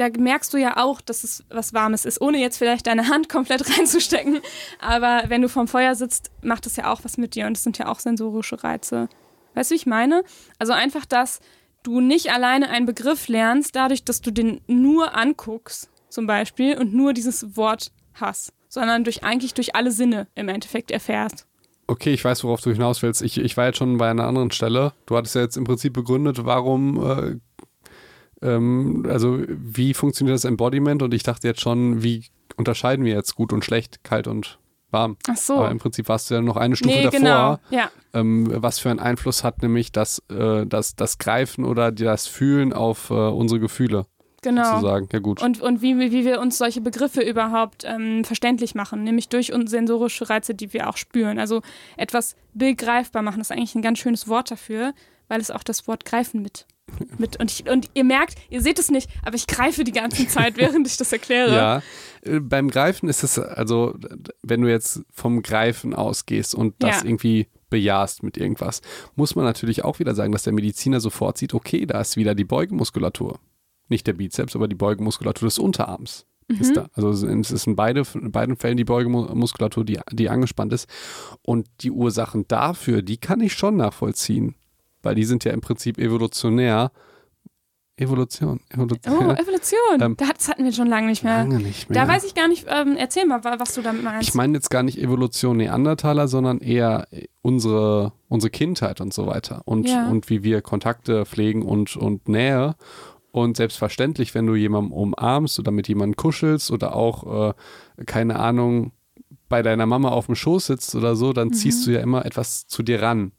Da merkst du ja auch, dass es was Warmes ist, ohne jetzt vielleicht deine Hand komplett reinzustecken. Aber wenn du vorm Feuer sitzt, macht es ja auch was mit dir und es sind ja auch sensorische Reize. Weißt du, wie ich meine? Also einfach, dass du nicht alleine einen Begriff lernst, dadurch, dass du den nur anguckst, zum Beispiel, und nur dieses Wort hast, sondern durch eigentlich durch alle Sinne im Endeffekt erfährst. Okay, ich weiß, worauf du hinaus willst. Ich, ich war jetzt schon bei einer anderen Stelle. Du hattest ja jetzt im Prinzip begründet, warum, äh, ähm, also wie funktioniert das Embodiment und ich dachte jetzt schon, wie unterscheiden wir jetzt gut und schlecht, kalt und warm. Ach so. Aber im Prinzip warst du ja noch eine Stufe nee, davor. genau. Ja. Ähm, was für einen Einfluss hat nämlich das, äh, das, das Greifen oder das Fühlen auf äh, unsere Gefühle? Genau. Sozusagen. Ja, gut. Und, und wie, wie wir uns solche Begriffe überhaupt ähm, verständlich machen, nämlich durch uns sensorische Reize, die wir auch spüren. Also etwas begreifbar machen, ist eigentlich ein ganz schönes Wort dafür, weil es auch das Wort greifen mit. Mit und, ich, und ihr merkt, ihr seht es nicht, aber ich greife die ganze Zeit, während ich das erkläre. Ja, äh, beim Greifen ist es, also, wenn du jetzt vom Greifen ausgehst und das Ja. irgendwie bejahst mit irgendwas, muss man natürlich auch wieder sagen, dass der Mediziner sofort sieht, okay, da ist wieder die Beugemuskulatur. Nicht der Bizeps, aber die Beugemuskulatur des Unterarms. Ist da. Also es ist in, beide, in beiden Fällen die Beugemuskulatur, die, die angespannt ist. Und die Ursachen dafür, die kann ich schon nachvollziehen. Weil die sind ja im Prinzip evolutionär. Evolution. Evolution. Oh, Evolution. Ähm, das hatten wir schon lange nicht mehr. Lange nicht mehr. Da weiß ich gar nicht, ähm, erzähl mal, wa- was du damit meinst. Ich meine jetzt gar nicht Evolution Neandertaler, sondern eher unsere, unsere Kindheit und so weiter. Und, Ja. und wie wir Kontakte pflegen und, und Nähe. Und selbstverständlich, wenn du jemanden umarmst oder mit jemandem kuschelst oder auch, äh, keine Ahnung, bei deiner Mama auf dem Schoß sitzt oder so, dann ziehst du ja immer etwas zu dir ran.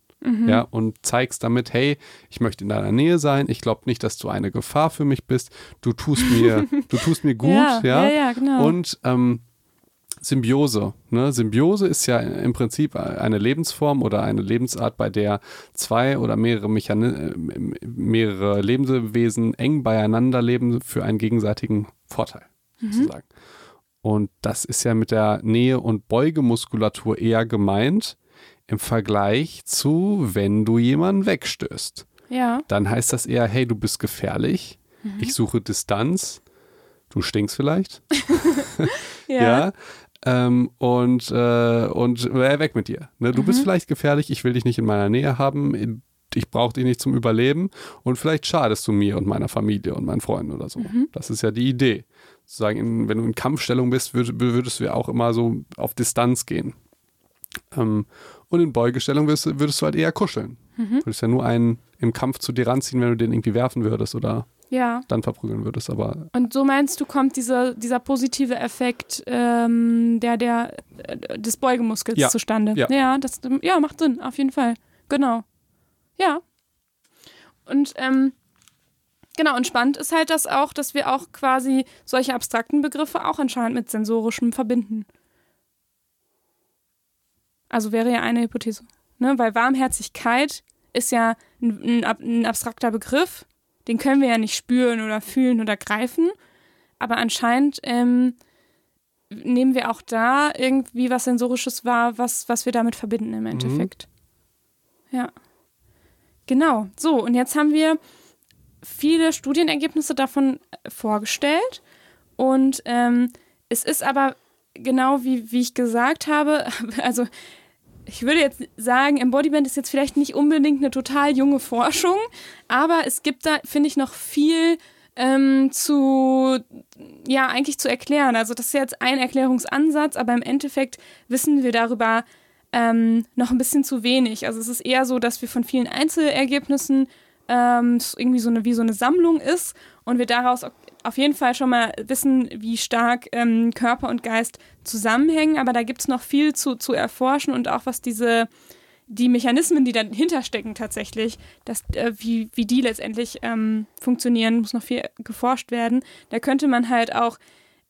Ja, und zeigst damit, hey, ich möchte in deiner Nähe sein, ich glaube nicht, dass du eine Gefahr für mich bist, du tust mir, du tust mir gut, ja, ja. ja, ja, genau. Und ähm, Symbiose. Ne? Symbiose ist ja im Prinzip eine Lebensform oder eine Lebensart, bei der zwei oder mehrere, Mechani äh, mehrere Lebenswesen eng beieinander leben für einen gegenseitigen Vorteil, sozusagen. Und das ist ja mit der Nähe- und Beugemuskulatur eher gemeint im Vergleich zu, wenn du jemanden wegstößt. ja. Dann heißt das eher, hey, du bist gefährlich, ich suche Distanz, du stinkst vielleicht. Ja. Ja. Ähm, und äh, und äh, weg mit dir. Ne? Du bist vielleicht gefährlich, ich will dich nicht in meiner Nähe haben, ich brauche dich nicht zum Überleben und vielleicht schadest du mir und meiner Familie und meinen Freunden oder so. Das ist ja die Idee. Sozusagen, in, wenn du in Kampfstellung bist, würd, würdest du ja auch immer so auf Distanz gehen. Ähm, und in Beugestellung würdest, du- würdest du halt eher kuscheln. Würdest ja nur einen im Kampf zu dir ranziehen, wenn du den irgendwie werfen würdest oder ja. dann verprügeln würdest. Aber Und so meinst du, kommt dieser, dieser positive Effekt ähm, der, der, äh, des Beugemuskels Ja. zustande. Ja. das ja, macht Sinn, auf jeden Fall. Genau. Ja. Und ähm, genau, und spannend ist halt das auch, dass wir auch quasi solche abstrakten Begriffe auch anscheinend mit sensorischem verbinden. Also wäre ja eine Hypothese. Ne? Weil Warmherzigkeit ist ja ein, ein, ein abstrakter Begriff, den können wir ja nicht spüren oder fühlen oder greifen. Aber anscheinend ähm, nehmen wir auch da irgendwie was Sensorisches wahr, was, was wir damit verbinden im Endeffekt. Ja. Genau. So, und jetzt haben wir viele Studienergebnisse davon äh, vorgestellt. Und ähm, es ist aber genau wie, wie ich gesagt habe, also ich würde jetzt sagen, Embodiment ist jetzt vielleicht nicht unbedingt eine total junge Forschung, aber es gibt da, finde ich, noch viel ähm, zu, ja, eigentlich zu erklären. Also das ist jetzt ein Erklärungsansatz, aber im Endeffekt wissen wir darüber ähm, noch ein bisschen zu wenig. Also es ist eher so, dass wir von vielen Einzelergebnissen ähm, irgendwie so eine, wie so eine Sammlung ist und wir daraus auf jeden Fall schon mal wissen, wie stark ähm, Körper und Geist zusammenhängen, aber da gibt es noch viel zu, zu erforschen und auch was diese, die Mechanismen, die dahinter stecken tatsächlich, dass, äh, wie, wie die letztendlich ähm, funktionieren, muss noch viel geforscht werden. Da könnte man halt auch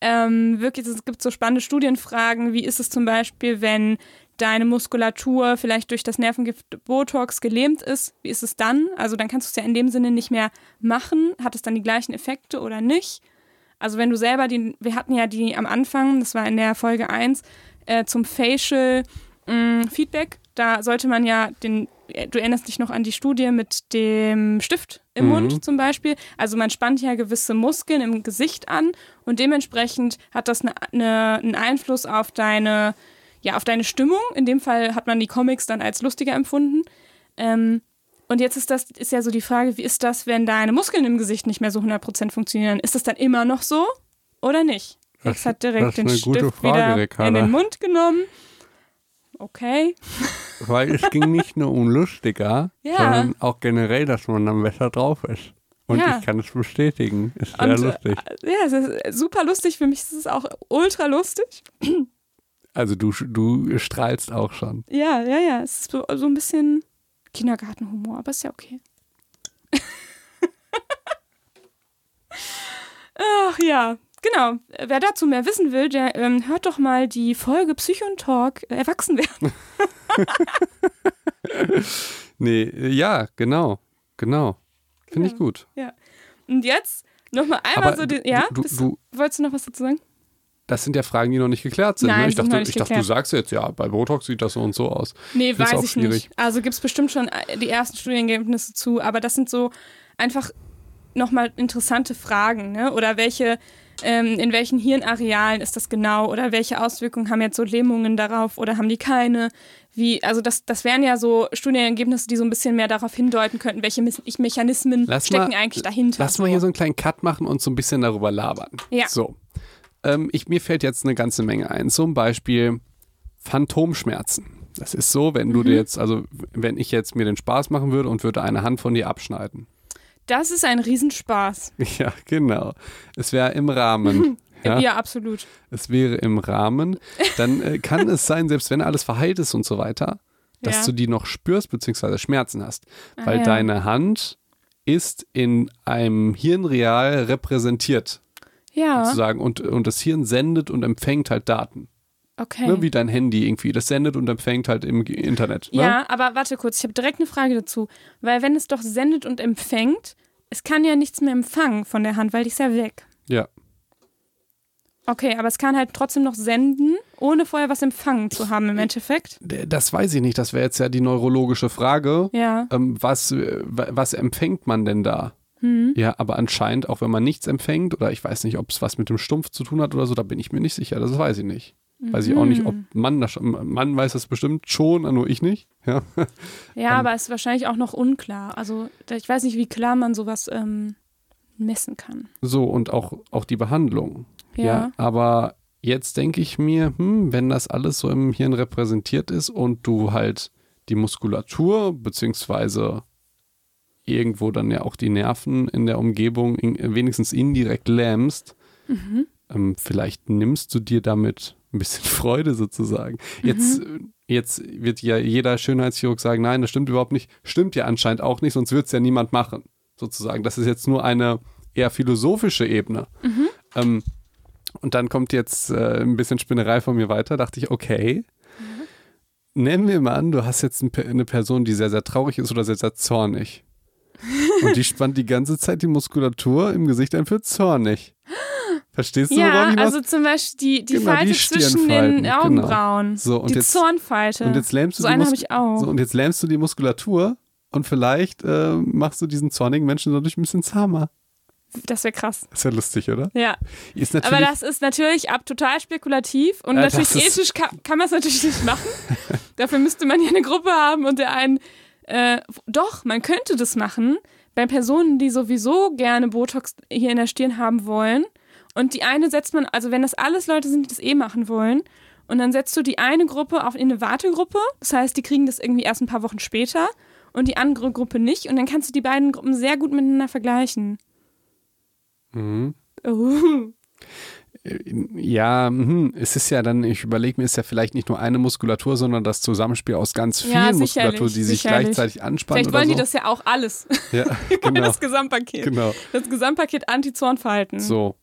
ähm, wirklich, es gibt so spannende Studienfragen, wie ist es zum Beispiel, wenn deine Muskulatur vielleicht durch das Nervengift Botox gelähmt ist, wie ist es dann? Also dann kannst du es ja in dem Sinne nicht mehr machen. Hat es dann die gleichen Effekte oder nicht? Also wenn du selber die, wir hatten ja die am Anfang, das war in der Folge 1, äh, zum Facial mh, Feedback, da sollte man ja den, äh, du erinnerst dich noch an die Studie mit dem Stift im Mhm. Mund zum Beispiel. Also man spannt ja gewisse Muskeln im Gesicht an und dementsprechend hat das eine, eine, einen Einfluss auf deine, ja, auf deine Stimmung. In dem Fall hat man die Comics dann als lustiger empfunden. Ähm, und jetzt ist das ist ja so die Frage, wie ist das, wenn deine Muskeln im Gesicht nicht mehr so 100% funktionieren? Ist das dann immer noch so oder nicht? Das- Rex hat direkt das ist den eine gute Stift Frage, wieder Ricarda. in den Mund genommen. Okay. weil es ging nicht nur um lustiger, Ja. sondern auch generell, dass man dann besser drauf ist. Und Ja. ich kann es bestätigen. Ist sehr Und, lustig. äh, Ja, es ist super lustig. Für mich ist es auch ultra lustig. Also du, du strahlst auch schon. Ja, ja, ja. Es ist so, so ein bisschen Kindergartenhumor, aber ist ja okay. Ach ja, genau. Wer dazu mehr wissen will, der ähm, hört doch mal die Folge Psychon Talk äh, Erwachsen werden. Nee, ja, genau. Genau. Finde ich Ja. gut. Und jetzt nochmal einmal Aber so den. du- Ja, du- Bist du- wolltest du noch was dazu sagen? Das sind ja Fragen, die noch nicht geklärt sind. Nein, ne? Ich dachte, ich dachte du geklärt. sagst jetzt, ja, bei Botox sieht das so und so aus. Nee, Find's weiß ich schwierig. nicht. Also gibt es bestimmt schon äh, die ersten Studienergebnisse zu, aber das sind so einfach nochmal interessante Fragen, ne? Oder welche, ähm, in welchen Hirnarealen ist das genau? Oder welche Auswirkungen haben jetzt so Lähmungen darauf oder haben die keine? Wie, also das, das wären ja so Studienergebnisse, die so ein bisschen mehr darauf hindeuten könnten, welche Mechanismen Lass stecken mal- eigentlich dahinter. Lass mal hier so einen kleinen Cut machen und so ein bisschen darüber labern. Ja. So. Ähm, ich, mir fällt jetzt eine ganze Menge ein. Zum Beispiel Phantomschmerzen. Das ist so, wenn Mhm. du dir jetzt, also wenn ich jetzt mir den Spaß machen würde und würde eine Hand von dir abschneiden. Das ist ein Riesenspaß. Ja, genau. Es wäre im Rahmen. Ja, Ja, absolut. es wäre im Rahmen. Dann äh, kann es sein, selbst wenn alles verheilt ist und so weiter, dass Ja. du die noch spürst bzw. Schmerzen hast. Ah, Weil ja. deine Hand ist in einem Hirnreal repräsentiert. Ja, sozusagen und, und das Hirn sendet und empfängt halt Daten. okay. Ne, wie dein Handy irgendwie. Das sendet und empfängt halt im Internet. Ne? Ja, aber warte kurz, ich habe direkt eine Frage dazu. Weil wenn es doch sendet und empfängt, es kann ja nichts mehr empfangen von der Hand, weil die ist ja weg. Ja. Okay, aber es kann halt trotzdem noch senden, ohne vorher was empfangen zu haben im Endeffekt. Das weiß ich nicht. Das wäre jetzt ja die neurologische Frage. Ja. Ähm, was, äh, wa- was empfängt man denn da? Hm. Ja, aber anscheinend, auch wenn man nichts empfängt, oder ich weiß nicht, ob es was mit dem Stumpf zu tun hat oder so, da bin ich mir nicht sicher. Das weiß ich nicht. Weiß ich auch nicht, ob Mhm. Mann das schon, Mann weiß das bestimmt schon, nur ich nicht. Ja. Ja, aber es ist wahrscheinlich auch noch unklar. Also ich weiß nicht, wie klar man sowas ähm, messen kann. So, und auch, auch die Behandlung. Ja. aber jetzt denke ich mir, hm, wenn das alles so im Hirn repräsentiert ist und du halt die Muskulatur beziehungsweise irgendwo dann ja auch die Nerven in der Umgebung in, wenigstens indirekt lähmst, Mhm. ähm, vielleicht nimmst du dir damit ein bisschen Freude sozusagen. Jetzt, äh, jetzt wird ja jeder Schönheitschirurg sagen, nein, das stimmt überhaupt nicht. Stimmt ja anscheinend auch nicht, sonst wird es ja niemand machen, sozusagen. Das ist jetzt nur eine eher philosophische Ebene. Ähm, und dann kommt jetzt äh, ein bisschen Spinnerei von mir weiter. Dachte ich, okay, nennen wir mal an, du hast jetzt ein, eine Person, die sehr, sehr traurig ist oder sehr, sehr zornig. Und die spannt die ganze Zeit die Muskulatur im Gesicht ein für zornig. Verstehst du, worauf Ja, ich was? also zum Beispiel die, die Genau, die Falte zwischen Stirnfalten, den genau. Augenbrauen. So, und die jetzt- Zornfalte. und jetzt lähmst du so die eine habe ich auch. So, und jetzt lähmst du die Muskulatur und vielleicht äh, machst du diesen zornigen Menschen dadurch ein bisschen zahmer. das wäre krass. ist ja lustig, oder? Ja. Ist natürlich, Aber das ist natürlich ab total spekulativ und Äh, natürlich das ethisch kann, kann man es natürlich nicht machen. Dafür müsste man ja eine Gruppe haben und der einen. Äh, doch, man könnte das machen bei Personen, die sowieso gerne Botox hier in der Stirn haben wollen. Und die eine setzt man, also wenn das alles Leute sind, die das eh machen wollen, und dann setzt du die eine Gruppe auf in eine Wartegruppe. Das heißt, die kriegen das irgendwie erst ein paar Wochen später und die andere Gruppe nicht. Und dann kannst du die beiden Gruppen sehr gut miteinander vergleichen. Mhm. Oh. Ja, mhm. es ist ja dann, ich überlege mir, ist ja vielleicht nicht nur eine Muskulatur, sondern das Zusammenspiel aus ganz vielen Ja, Muskulatur, sicherlich, die sich sicherlich. gleichzeitig anspannen Vielleicht wollen oder die so. das ja auch alles. ja, genau, das Gesamtpaket. genau. Das Gesamtpaket Anti-Zornverhalten. So.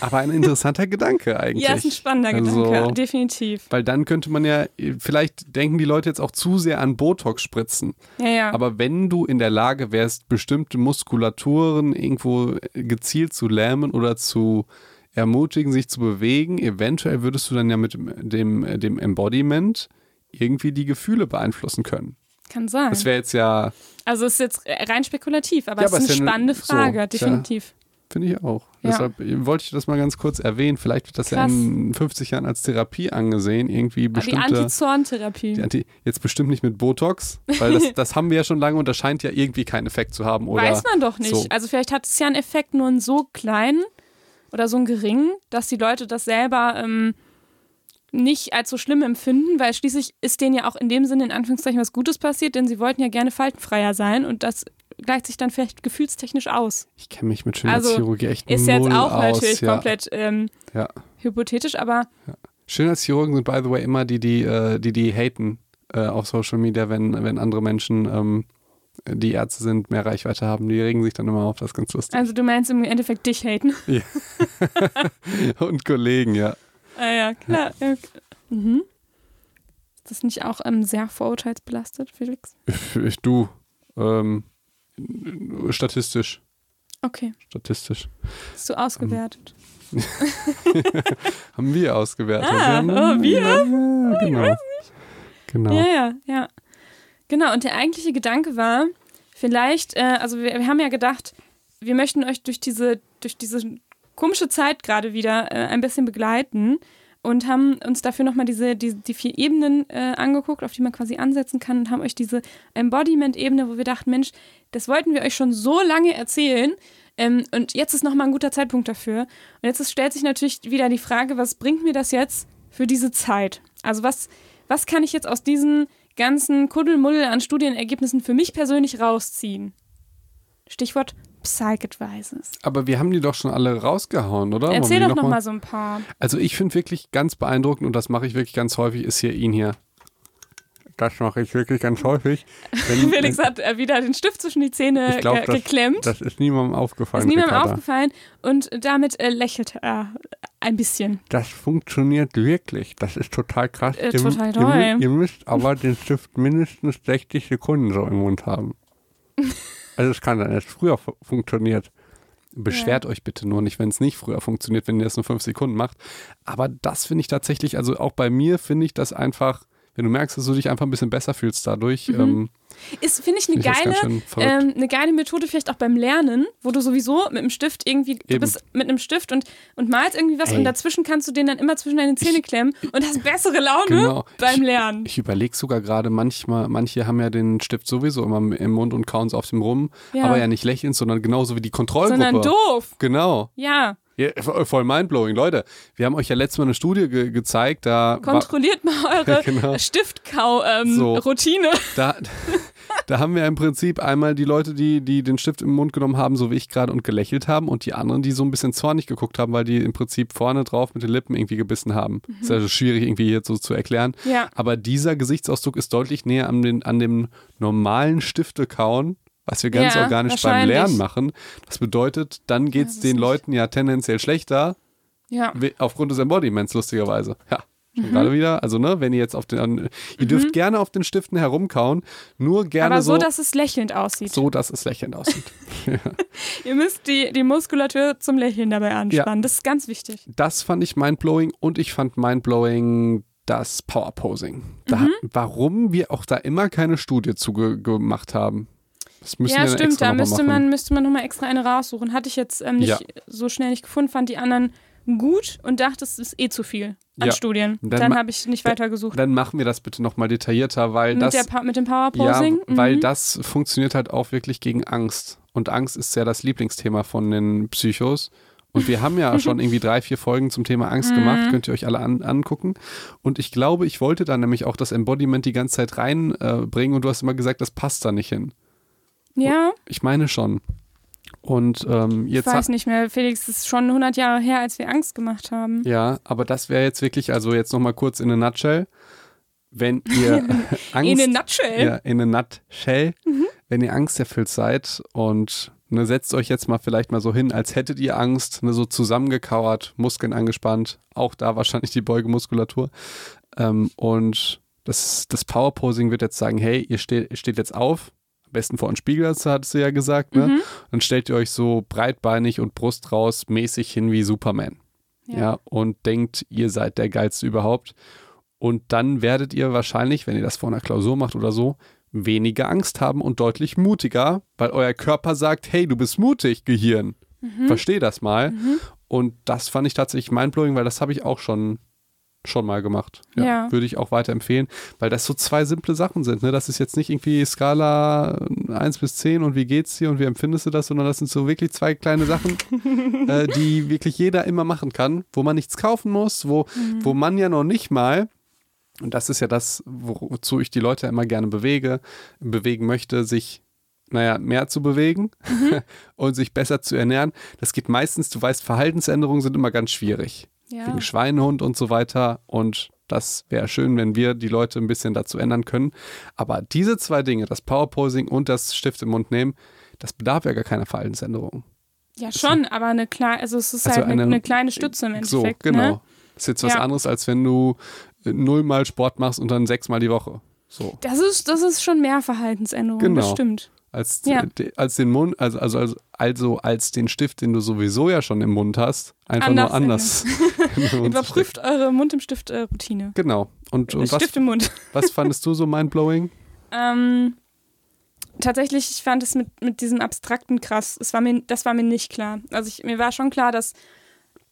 Aber ein interessanter Gedanke eigentlich. Ja, ist ein spannender Also- Gedanke, definitiv. Weil dann könnte man ja, vielleicht denken die Leute jetzt auch zu sehr an Botox spritzen. Ja, ja. Aber wenn du in der Lage wärst, bestimmte Muskulaturen irgendwo gezielt zu lähmen oder zu ermutigen, sich zu bewegen, eventuell würdest du dann ja mit dem, dem Embodiment irgendwie die Gefühle beeinflussen können. Kann sein. Das wäre jetzt ja, Also es ist jetzt rein spekulativ, aber Ja, es aber ist eine ist ja eine- spannende Frage, so, definitiv. finde ich auch. Ja. Deshalb wollte ich das mal ganz kurz erwähnen. Vielleicht wird das ja Krass. in 50 Jahren als Therapie angesehen. Irgendwie die bestimmte. Anti-Zorn-Therapie. die Anti jetzt bestimmt nicht mit Botox, weil das, das haben wir ja schon lange und das scheint ja irgendwie keinen Effekt zu haben. Oder Weiß man doch nicht. so. Also vielleicht hat es ja einen Effekt nur einen so kleinen oder so einen geringen, dass die Leute das selber ähm, nicht als so schlimm empfinden, weil schließlich ist denen ja auch in dem Sinne in Anführungszeichen was Gutes passiert, denn sie wollten ja gerne faltenfreier sein und das gleicht sich dann vielleicht gefühlstechnisch aus. Ich kenne mich mit Schönheitschirurgie echt Ist null jetzt auch aus. natürlich ja. komplett ähm, Ja. hypothetisch, aber Schönheitschirurgen sind, by the way, immer die, die, äh, die, die haten äh, auf Social Media, wenn, wenn andere Menschen, ähm, die Ärzte sind, mehr Reichweite haben. Die regen sich dann immer auf, das ist ganz lustig. also du meinst im Endeffekt dich haten. Und Kollegen, ja. Ah ja, klar. Ja. Mhm. Ist das nicht auch ähm, sehr vorurteilsbelastet, Felix? Ich, du, ähm, statistisch, Okay, statistisch. hast du ausgewertet. Haben wir ausgewertet. Ah, haben- oh, wir? Ja, genau. Genau. Ja, ja, ja. Genau, und der eigentliche Gedanke war, vielleicht, äh, also wir, wir haben ja gedacht, wir möchten euch durch diese, durch diese komische Zeit gerade wieder äh, ein bisschen begleiten und haben uns dafür nochmal diese, die, die vier Ebenen äh, angeguckt, auf die man quasi ansetzen kann und haben euch diese Embodiment-Ebene, wo wir dachten, Mensch, das wollten wir euch schon so lange erzählen ähm, und jetzt ist nochmal ein guter Zeitpunkt dafür. Und jetzt ist, stellt sich natürlich wieder die Frage, was bringt mir das jetzt für diese Zeit? Also was, was kann ich jetzt aus diesen ganzen Kuddelmuddel an Studienergebnissen für mich persönlich rausziehen? Stichwort Psych-Advices. Aber wir haben die doch schon alle rausgehauen, oder? Erzähl doch die noch mal so ein paar. Also ich finde wirklich ganz beeindruckend und das mache ich wirklich ganz häufig, ist hier ihn hier. Das mache ich wirklich ganz häufig. Wenn, Felix hat äh, wieder den Stift zwischen die Zähne Ich glaub, ge das- geklemmt. das ist niemandem aufgefallen. ist niemandem Ricarda. aufgefallen und damit äh, lächelt er ein bisschen. Das funktioniert wirklich. Das ist total krass. Äh, ihr, total ihr, toll. mü- ihr müsst aber den Stift mindestens 60 Sekunden so im Mund haben. Also es kann dann erst früher fu- funktioniert. Beschwert euch bitte nur nicht, wenn es nicht früher funktioniert, wenn ihr es nur fünf Sekunden macht. Aber das finde ich tatsächlich, also auch bei mir finde ich das einfach, wenn du merkst, dass du dich einfach ein bisschen besser fühlst dadurch, ähm, Ist, finde ich, eine ich geile, ähm, eine geile Methode vielleicht auch beim Lernen, wo du sowieso mit dem Stift irgendwie, du Eben. bist mit einem Stift und, und malst irgendwie was Ey. und dazwischen kannst du den dann immer zwischen deine Zähne klemmen und hast bessere Laune Genau. beim Ich- Lernen. Ich überlege sogar gerade, manchmal, manche haben ja den Stift sowieso immer im Mund und kauen es auf dem rum, Ja. aber ja nicht lächeln, sondern genauso wie die Kontrollgruppe. Sondern doof. Genau. Ja, Ja, vo- voll mindblowing. Leute, wir haben euch ja letztes Mal eine Studie ge gezeigt, da, kontrolliert mal eure Genau. So. Stiftkau-Routine. da, da haben wir im Prinzip einmal die Leute, die, die den Stift im Mund genommen haben, so wie ich gerade, und gelächelt haben und die anderen, die so ein bisschen zornig geguckt haben, weil die im Prinzip vorne drauf mit den Lippen irgendwie gebissen haben. Ist also schwierig irgendwie jetzt so zu erklären. Ja. Aber dieser Gesichtsausdruck ist deutlich näher an, den, an dem normalen Stiftekauen, was wir ganz Ja, organisch beim. Lernen machen. Das bedeutet, dann geht es den Leuten ja tendenziell schlechter, Ja. aufgrund des Embodiments, lustigerweise. Ja. Mhm. gerade wieder. Also, ne, wenn ihr jetzt auf den, ihr dürft gerne auf den Stiften herumkauen, nur gerne Aber so, so, dass es lächelnd aussieht. so, dass es lächelnd aussieht. Ihr müsst die, die Muskulatur zum Lächeln dabei anspannen. Das ist ganz wichtig. Das fand ich mindblowing und ich fand mindblowing das Powerposing. Da, Mhm. Warum wir auch da immer keine Studie zu ge gemacht haben. Das müssen ja, wir stimmt. extra Da müsste man, müsste man nochmal extra eine raussuchen. Hatte ich jetzt ähm, nicht Ja. so schnell nicht gefunden, fand die anderen gut und dachte, es ist eh zu viel an Ja. Studien. Dann Dann, habe ich nicht weiter gesucht. Dann machen wir das bitte nochmal detaillierter, weil Mit, das. mit dem ja, Powerposing? weil Mhm. das funktioniert halt auch wirklich gegen Angst. Und Angst ist ja das Lieblingsthema von den Psychos. Und wir haben ja schon irgendwie drei, vier Folgen zum Thema Angst Mhm. gemacht, könnt ihr euch alle an, angucken. Und ich glaube, ich wollte da nämlich auch das Embodiment die ganze Zeit reinbringen äh, und du hast immer gesagt, das passt da nicht hin. Ja, Ich meine schon. Und ähm, ich jetzt weiß hat, nicht mehr. Felix, es ist schon 100 Jahre her, als wir Angst gemacht haben. ja, aber das wäre jetzt wirklich, also jetzt nochmal kurz in a nutshell. Wenn ihr Angst, In a nutshell. ja, in a nutshell, wenn ihr angsterfüllt seid und ne, setzt euch jetzt mal vielleicht mal so hin, als hättet ihr Angst, ne, so zusammengekauert, Muskeln angespannt, auch da wahrscheinlich die Beugemuskulatur. Ähm, und das, das Powerposing wird jetzt sagen, hey, ihr steht, steht jetzt auf, am besten vor einen Spiegel, das hattest du ja gesagt, ne? Mhm. Dann stellt ihr euch so breitbeinig und Brust raus mäßig hin wie Superman. Ja. Ja. und denkt, ihr seid der geilste überhaupt. Und dann werdet ihr wahrscheinlich, wenn ihr das vor einer Klausur macht oder so, weniger Angst haben und deutlich mutiger, weil euer Körper sagt, hey, du bist mutig, Gehirn. Mhm. Versteh das mal. Und das fand ich tatsächlich mindblowing, weil das habe ich auch schon schon mal gemacht. Ja, Ja. Würde ich auch weiterempfehlen, weil das so zwei simple Sachen sind. Ne? Das ist jetzt nicht irgendwie Skala 1 bis 10 und wie geht's dir und wie empfindest du das, sondern das sind so wirklich zwei kleine Sachen, äh, die wirklich jeder immer machen kann, wo man nichts kaufen muss, wo, Mhm. wo man ja noch nicht mal, und das ist ja das, wozu ich die Leute immer gerne bewege, bewegen möchte, sich naja, mehr zu bewegen Mhm. und sich besser zu ernähren. Das geht meistens, du weißt, Verhaltensänderungen sind immer ganz schwierig Ja. wegen Schweinehund und so weiter. Und das wäre schön, wenn wir die Leute ein bisschen dazu ändern können. Aber diese zwei Dinge, das Powerposing und das Stift im Mund nehmen, das bedarf ja gar keiner Verhaltensänderung. Ja, schon, aber eine kleine, also es ist Also halt eine, eine- eine kleine Stütze im So, Endeffekt. genau. Ne? Das ist jetzt was Ja. anderes, als wenn du äh, nullmal Sport machst und dann sechsmal die Woche. So. Das ist, das ist schon mehr Verhaltensänderung, das Genau. stimmt. Als, Ja. de- als den Mund, also, also, also, also als den Stift, den du sowieso ja schon im Mund hast, einfach nur anders. den Mund zu Überprüft eure Mund im Stift-Routine. stecken. Genau. Und, und was, Stift im Mund. was fandest du so mindblowing? Ähm, tatsächlich, ich fand es mit, mit diesem Abstrakten krass. Es war mir, das war mir nicht klar. Also ich, mir war schon klar, dass,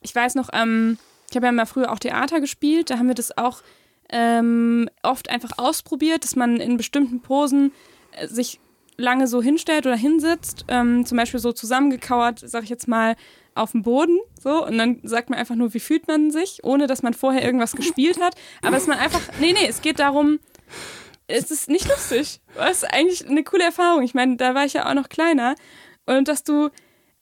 ich weiß noch, ähm, ich habe ja mal früher auch Theater gespielt, da haben wir das auch ähm, oft einfach ausprobiert, dass man in bestimmten Posen äh, sich lange so hinstellt oder hinsitzt, ähm, zum Beispiel so zusammengekauert, sag ich jetzt mal, auf dem Boden, so, und dann sagt man einfach nur, wie fühlt man sich, ohne dass man vorher irgendwas gespielt hat. Aber dass man einfach, nee, nee, es geht darum, es ist nicht lustig. Das ist eigentlich eine coole Erfahrung. Ich meine, da war ich ja auch noch kleiner. Und dass du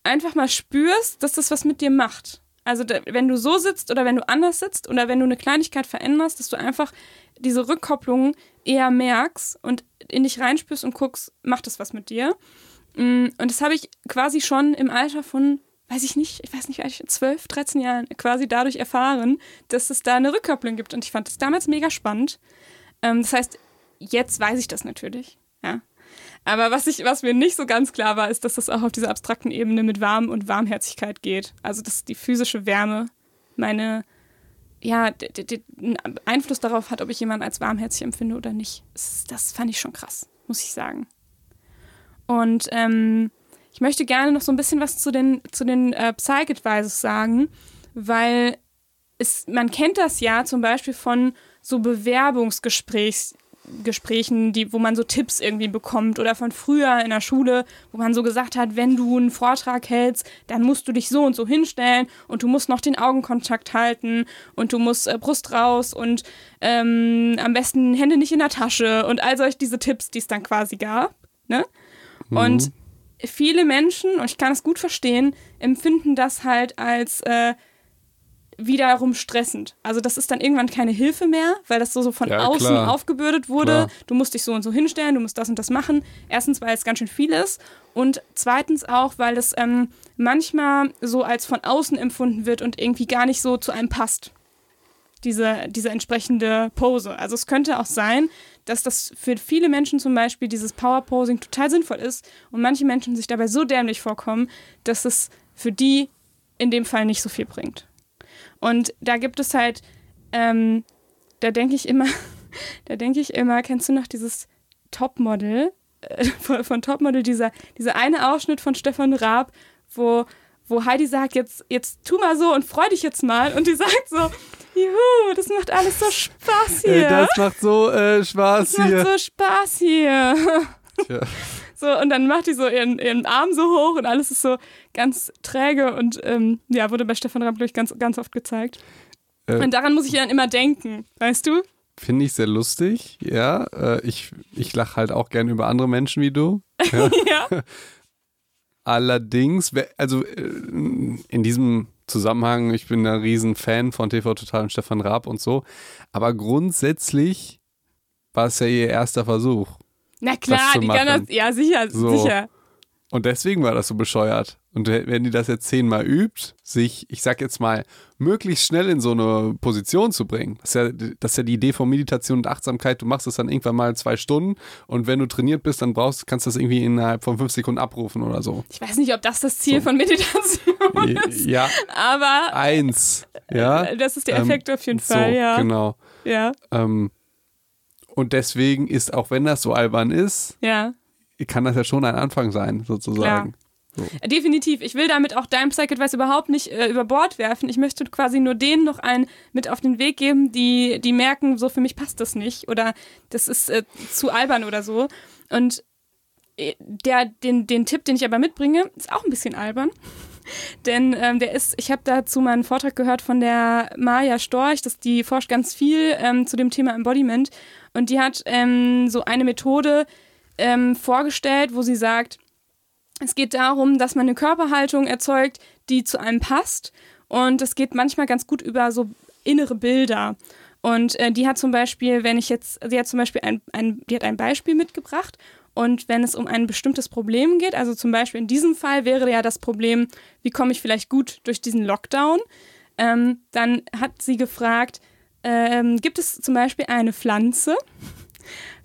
einfach mal spürst, dass das was mit dir macht. Also wenn du so sitzt oder wenn du anders sitzt oder wenn du eine Kleinigkeit veränderst, dass du einfach diese Rückkopplung eher merkst und in dich reinspürst und guckst, macht das was mit dir? Mm, Und das habe ich quasi schon im Alter von, weiß ich nicht, ich weiß nicht, ich 12, 13 Jahren quasi dadurch erfahren, dass es da eine Rückkopplung gibt. Und ich fand das damals mega spannend. Ähm, das heißt, jetzt weiß ich das natürlich. Ja. Aber was, ich, was mir nicht so ganz klar war, ist, dass das auch auf dieser abstrakten Ebene mit Warm und Warmherzigkeit geht. Also, dass die physische Wärme meine, ja, einen Einfluss darauf hat, ob ich jemanden als warmherzig empfinde oder nicht. Das, fand ich schon krass, muss ich sagen. Und ähm, ich möchte gerne noch so ein bisschen was zu den, zu den äh, Psych-Advices sagen, weil es, man kennt das ja zum Beispiel von so Bewerbungsgesprächs, Gesprächen, die, wo man so Tipps irgendwie bekommt oder von früher in der Schule, wo man so gesagt hat, wenn du einen Vortrag hältst, dann musst du dich so und so hinstellen und du musst noch den Augenkontakt halten und du musst äh, Brust raus und ähm, am besten Hände nicht in der Tasche und all solch diese Tipps, die es dann quasi gab. Ne? Und viele Menschen, und ich kann es gut verstehen, empfinden das halt als äh, wiederum stressend. Also das ist dann irgendwann keine Hilfe mehr, weil das so, so von Ja, außen klar. aufgebürdet wurde. Klar. Du musst dich so und so hinstellen, du musst das und das machen. Erstens, weil es ganz schön viel ist und zweitens auch, weil es ähm, manchmal so als von außen empfunden wird und irgendwie gar nicht so zu einem passt. Diese, diese entsprechende Pose. Also es könnte auch sein, dass das für viele Menschen zum Beispiel dieses Power-Posing total sinnvoll ist und manche Menschen sich dabei so dämlich vorkommen, dass es für die in dem Fall nicht so viel bringt. Und da gibt es halt, ähm, da denke ich immer, da denke ich immer, kennst du noch dieses Topmodel, äh, von, von Topmodel, dieser, dieser eine Ausschnitt von Stefan Raab, wo, wo Heidi sagt, jetzt, jetzt tu mal so und freu dich jetzt mal. Und die sagt so, juhu, das macht alles so Spaß hier. Das macht so äh, Spaß das macht hier. so Spaß hier. Tja. So, und dann macht die so ihren, ihren Arm so hoch und alles ist so ganz träge und ähm, ja, wurde bei Stefan Raab, glaube ich, ganz, ganz oft gezeigt. Äh, Und daran muss ich dann immer denken, weißt du? Finde ich sehr lustig, ja. Äh, ich ich lache halt auch gern über andere Menschen wie du. Ja. ja. Allerdings, also äh, in diesem Zusammenhang, ich bin ein riesen Fan von TV Total und Stefan Raab und so, aber grundsätzlich war es ja ihr erster Versuch. Na klar, die kann machen. das, ja sicher, So. sicher. Und deswegen war das so bescheuert. Und wenn die das jetzt zehnmal übt, sich, ich sag jetzt mal, möglichst schnell in so eine Position zu bringen. Das ist, ja, das ist ja die Idee von Meditation und Achtsamkeit. Du machst es dann irgendwann mal zwei Stunden und wenn du trainiert bist, dann brauchst, kannst du das irgendwie innerhalb von fünf Sekunden abrufen oder so. Ich weiß nicht, ob das das Ziel So. von Meditation ist, Ja, aber eins. Ja, das ist der Ähm, Effekt auf jeden so, Fall, ja. genau. Ja, Ähm, und deswegen ist, auch wenn das so albern ist, ja. kann das ja schon ein Anfang sein, sozusagen. So. Definitiv. Ich will damit auch deinem Psych-Advice überhaupt nicht äh, über Bord werfen. Ich möchte quasi nur denen noch einen mit auf den Weg geben, die, die merken, so für mich passt das nicht oder das ist äh, zu albern oder so. Und äh, der, den, den Tipp, den ich aber mitbringe, ist auch ein bisschen albern. Denn ähm, der ist, ich habe dazu mal einen Vortrag gehört von der Maja Storch, dass die forscht ganz viel ähm, zu dem Thema Embodiment und die hat ähm, so eine Methode ähm, vorgestellt, wo sie sagt, es geht darum, dass man eine Körperhaltung erzeugt, die zu einem passt und das geht manchmal ganz gut über so innere Bilder. Und äh, die hat zum Beispiel, wenn ich jetzt, sie hat zum Beispiel ein, ein, die hat ein Beispiel mitgebracht und wenn es um ein bestimmtes Problem geht, also zum Beispiel in diesem Fall wäre ja das Problem, wie komme ich vielleicht gut durch diesen Lockdown, ähm, dann hat sie gefragt, ähm, gibt es zum Beispiel eine Pflanze,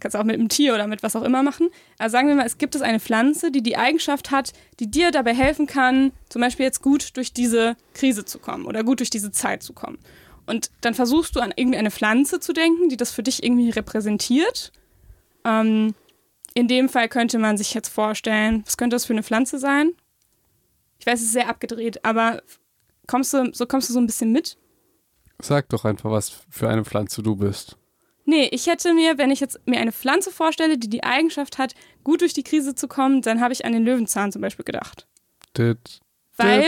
kannst auch mit einem Tier oder mit was auch immer machen, also sagen wir mal, es gibt es eine Pflanze, die die Eigenschaft hat, die dir dabei helfen kann, zum Beispiel jetzt gut durch diese Krise zu kommen oder gut durch diese Zeit zu kommen. Und dann versuchst du an irgendeine Pflanze zu denken, die das für dich irgendwie repräsentiert. Ähm, in dem Fall könnte man sich jetzt vorstellen, was könnte das für eine Pflanze sein? Ich weiß, es ist sehr abgedreht, aber kommst du, so kommst du so ein bisschen mit? Sag doch einfach, was für eine Pflanze du bist. Nee, ich hätte mir, wenn ich jetzt mir eine Pflanze vorstelle, die die Eigenschaft hat, gut durch die Krise zu kommen, dann habe ich an den Löwenzahn zum Beispiel gedacht. Dit, Weil,